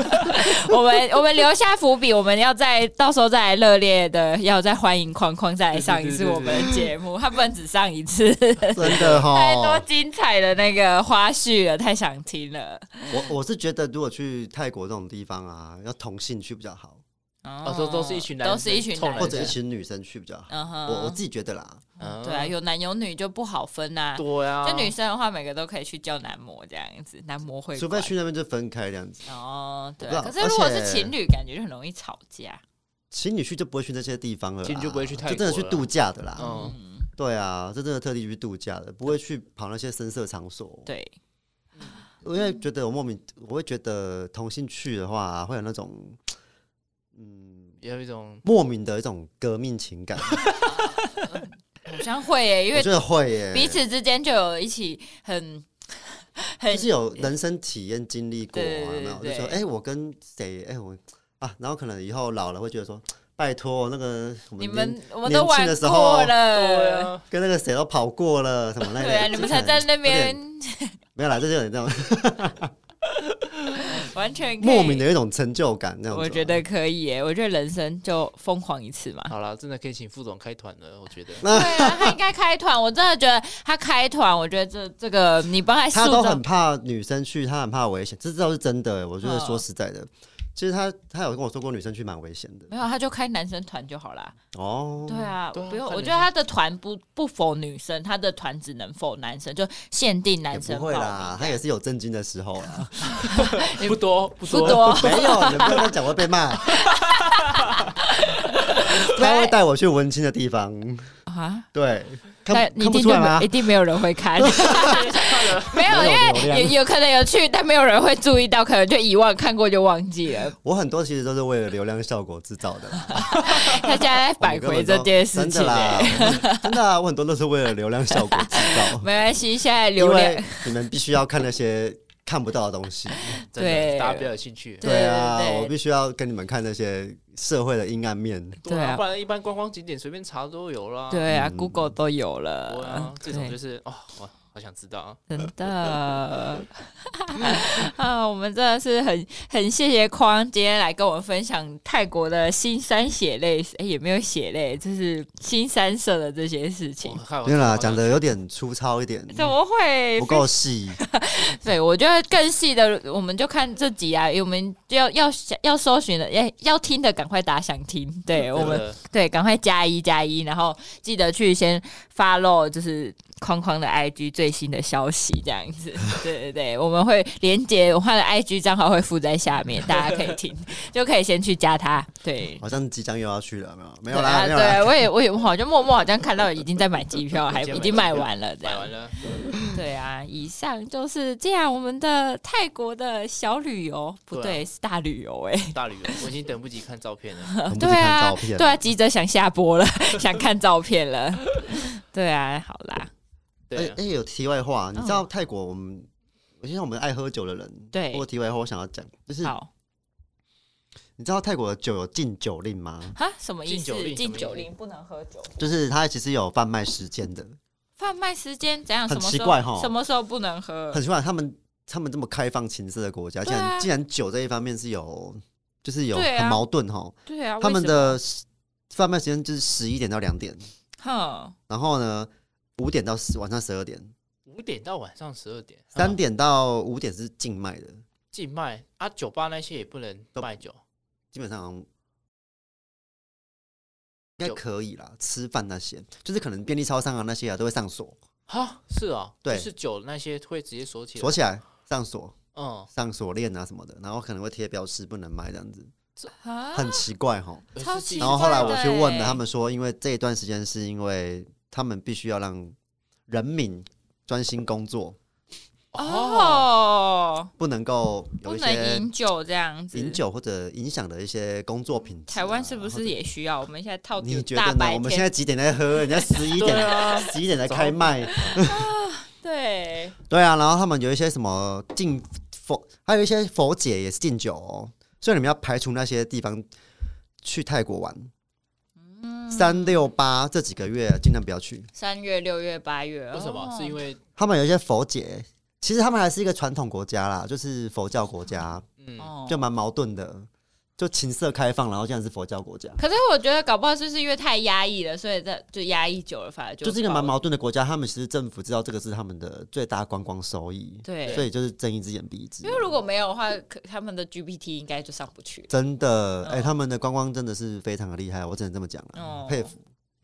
(laughs) 我们我们留下伏笔，我们要再到时候再来热烈的，要再欢迎框框再来上一次我们的节目。他不能只上一次，真的哈、(laughs) 太多精彩的那个花絮了，太想听了。我我是觉得，如果去泰国这种地方啊，要同性去比较好，哦都都是一群男都是一群男男生或者一群女生去比较好。我我自己觉得啦，嗯对啊，有男有女就不好分呐、对啊，就女生的话，每个都可以去叫男模这样子，男模会除非去那边就分开这样子。哦，对啊。可是如果是情侣，感觉就很容易吵架。情侣去就不会去那些地方了，情侣就不会去泰国就真的去度假的啦。嗯，嗯，对啊，这真的特地去度假的，不会去跑那些深色场所。对，我会觉得我莫名，我会觉得同性去的话，会有那种嗯有一种莫名的一种革命情感。(laughs) 好像会耶，因为真的会耶，彼此之间就有一起很 (laughs) 很就是有人生体验经历过啊，对对有没有？就说哎、我跟谁？哎、我啊，然后可能以后老了会觉得说，拜托那个你们我们都玩的时候过了，啊，跟那个谁都跑过了什么那个，对啊，你们才在那边没有啦，这就有点这种 (laughs) 完全莫名的一种成就感，那种。我觉得可以耶，我觉得人生就疯狂一次嘛。好了，真的可以请副总开团了，我觉得。对啊，他应该开团，我真的觉得他开团，我觉得这这个你帮他塑造他都很怕女生去，他很怕危险，这倒是真的。我觉得嗯说实在的，其实他他有跟我说过，女生去蛮危险的。没有，他就开男生团就好啦。哦，对啊，对啊不用，我觉得他的团不不否女生，他的团只能否男生，就限定男生不会啦，他也是有震惊的时候 (laughs) 啦。不多不不多。(laughs) 没有，你不要这样讲，我会被骂。(laughs) 他会带我去文青的地方，啊，对，但看看不一定出来吗一？定没有人会看，(laughs) 没有，没有因为有有可能有去，但没有人会注意到，可能就遗忘，看过就忘记了。我很多其实都是为了流量效果制造的，他现在在摆回这件事情真的。啦真的啊，我很多都是为了流量效果制造，(laughs) 没关系，现在流量为你们必须要看那些看不到的东西。(laughs) 真的。对。大家比较有兴趣。对对啊我必须要跟你们看那些社会的阴暗面。对啊。不然一般观光景点随便查都有啦。对啊嗯，Google 都有对啊了，，这种对。就是哦，哇，好想知道啊！真的 (laughs) 啊，我们真的是很很谢谢匡今天来跟我们分享泰国的新三血泪，哎、欸，也没有血泪，就是新三色的这些事情。对啦，讲的有点粗糙一点，怎么会不够细？(laughs) 对，我觉得更细的，我们就看这集啊，我们要要要搜寻的，要要听的，赶快打想听。对我们，对，赶快加一加一，然后记得去先 follow，就是。框框的 IG 最新的消息这样子，(laughs) 对对对，我们会连接我换的 IG 账号会附在下面，(laughs) 大家可以听，就可以先去加他。对，好像即将又要去了，没有？没有啦，对，对我也我也我好像默默好像看到已经在买机票，(laughs) 还已经买完了，这样。买完了。对啊，以上就是这样，我们的泰国的小旅游，不对，是大旅游哎，大旅游，我已经等不及看照片了。对啊，对啊，急着想下播了，想看照片了。对啊，好啦。哎哎，有题外话，你知道泰国我们，我就像我们爱喝酒的人，对，不过题外话我想要讲，就是，好，你知道泰国的酒有禁酒令吗？哈，什么意思？禁酒令不能喝酒，就是它其实有贩卖时间的。贩卖时间怎样？很奇怪哈，什么时候不能喝？很奇怪，他们他们这么开放情色的国家，竟然竟然酒这一方面是有，就是有很矛盾哈。对啊，他们的贩卖时间就是十一点到两点，哼，然后呢？五点到十晚上十二点，五点到晚上十二点，三点到五点是禁卖的，禁卖啊！酒吧那些也不能卖酒，基本上应该可以啦。吃饭那些，就是可能便利超商啊那些啊都会上锁。哈，是啊，对，就是酒那些会直接锁起来，锁起来上锁，嗯，上锁链啊什么的，然后可能会贴标识不能卖这样子，很奇怪哈。超奇怪。然后后来我去问了，他们说，因为这一段时间是因为。他们必须要让人民专心工作哦，不能够有一些饮酒这样子，饮酒或者影响的一些工作品质。台湾是不是也需要？我们现在套你觉得呢？我们现在几点在喝？人家十一点、十一点在开麦。(laughs) 对对啊，然后他们有一些什么禁佛，还有一些佛姐也是禁酒哦，所以你们要排除那些地方去泰国玩。三六八这几个月尽量不要去。三月、六月、八月，为什么？是因为他们有一些佛节，其实他们还是一个传统国家啦，就是佛教国家，嗯，就蛮矛盾的。就情色开放，然后现在是佛教国家。可是我觉得搞不好就是因为太压抑了，所以这就压抑久了，反而就就是一个蛮矛盾的国家。他们其实政府知道这个是他们的最大观光收益，对，所以就是睁一只眼闭一只。因为如果没有的话，可他们的 GPT 应该就上不去。真的，哎、嗯欸，他们的观光真的是非常的厉害，我只能这么讲了，嗯、佩服。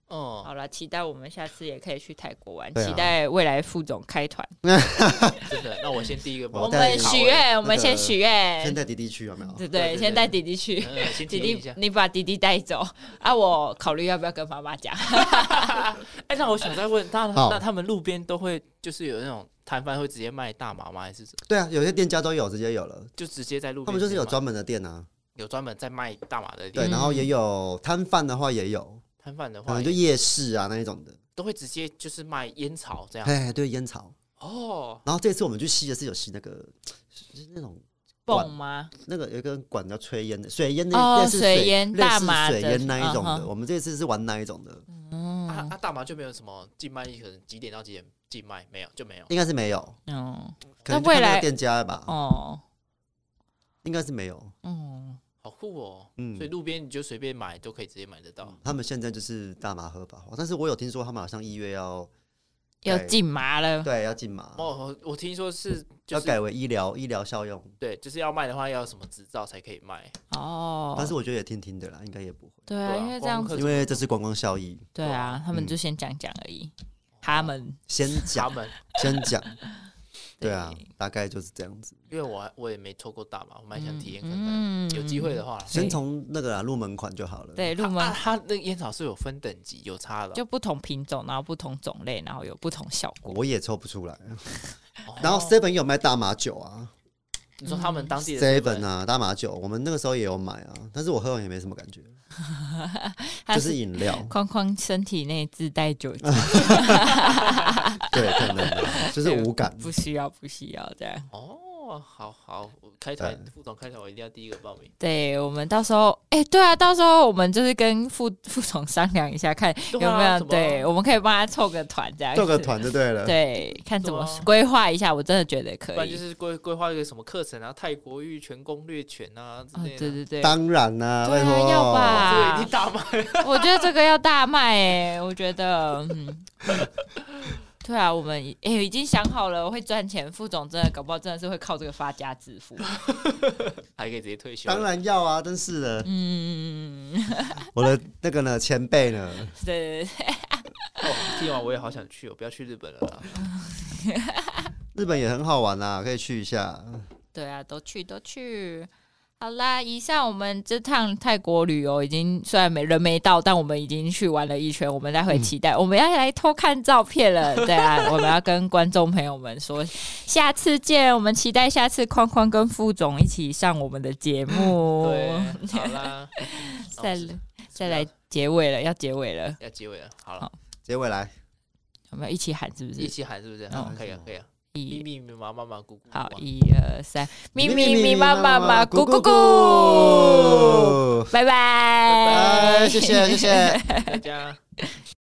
哦，好了，期待我们下次也可以去泰国玩，期待未来副总开团。(laughs) 真的，那我先第一个，我们许愿，我们先许愿，先带弟弟去有没有？对对，先带弟弟去，弟弟你把弟弟带走。啊，我考虑要不要跟妈妈讲。(laughs) 哎，那我想再问，那那他们路边都会就是有那种摊贩会直接卖大麻吗？还是什么？对啊，有些店家都有直接有了，就直接在路边，他们就是有专门的店啊，有专门在卖大麻的店，对，然后也有摊贩的话也有。摊贩的话，可能就夜市啊那一种的，都会直接就是卖烟草这样。哎，对，烟草。哦。然后这次我们去吸的是有吸那个，就是那种泵吗？那个有一根管叫吹烟的，水烟的，哦，水烟大麻水烟那一种的。我们这次是玩那一种的。嗯。啊啊，大麻就没有什么禁卖，可能几点到几点禁卖？没有，就没有。应该是没有。嗯。可能未来店家吧。哦。应该是没有。嗯。好酷哦，嗯，所以路边你就随便买都可以直接买得到。他们现在就是大麻合法化，但是我有听说他们好像一月要要禁麻了，对，要禁麻。哦，我听说是要改为医疗医疗效用，对，就是要卖的话要什么执照才可以卖。哦，但是我觉得也听听的啦，应该也不会。对啊，因为这样子，因为这是观光效益。对啊，他们就先讲讲而已，他们先讲，他们先讲。对啊，大概就是这样子。因为我我也没抽过大麻，我蛮想体验看看。有机会的话，先从那个啊入门款就好了。对，入门它那个烟草是有分等级，有差的，就不同品种，然后不同种类，然后有不同效果。我也抽不出来。然后 Seven 有卖大麻酒啊？你说他们当地的 Seven 啊，大麻酒，我们那个时候也有买啊，但是我喝完也没什么感觉。(laughs) 就是饮料，框框身体内自带酒精，(laughs) 对，可能就是无感，(laughs) 不需要，不需要这样。哦，哦，好好，我开团副总开团，我一定要第一个报名。对，我们到时候，哎、欸，对啊，到时候我们就是跟副副总商量一下，看 (laughs) 有没有，对，我们可以帮他凑个团，这样凑个团就对了。对，看怎么规划一下，我真的觉得可以。不然就是规规划一个什么课程啊，泰国玉泉攻略拳啊之类的。哦、对对对，当然啦、啊，对啊，要吧？你大卖，我觉得这个要大卖哎，我觉得，嗯。(laughs) 对啊，我们哎、欸、已经想好了会赚钱，副总真的搞不好真的是会靠这个发家致富，(laughs) 还可以直接退休。当然要啊，真是的。嗯，(laughs) 我的那个呢，前辈呢？(laughs) 对对对。哦，听完我也好想去，我不要去日本了啦。日本也很好玩啊，可以去一下。对啊，都去都去。好啦，以上我们这趟泰国旅游已经虽然没人没到，但我们已经去玩了一圈。我们待会期待，嗯、我们要来偷看照片了。对啊，(laughs) 我们要跟观众朋友们说，下次见。我们期待下次框框跟副总一起上我们的节目。对，好啦，(laughs) 再再来结尾了，要结尾了，要结尾了。好了，好结尾来，我们要一起喊，是不是？一起喊，是不是？好，可以啊，可以啊。咪咪咪妈妈妈咕咕，好，一二三，咪咪咪妈妈妈咕咕咕，拜拜，拜拜，谢谢谢谢。(laughs) 大家。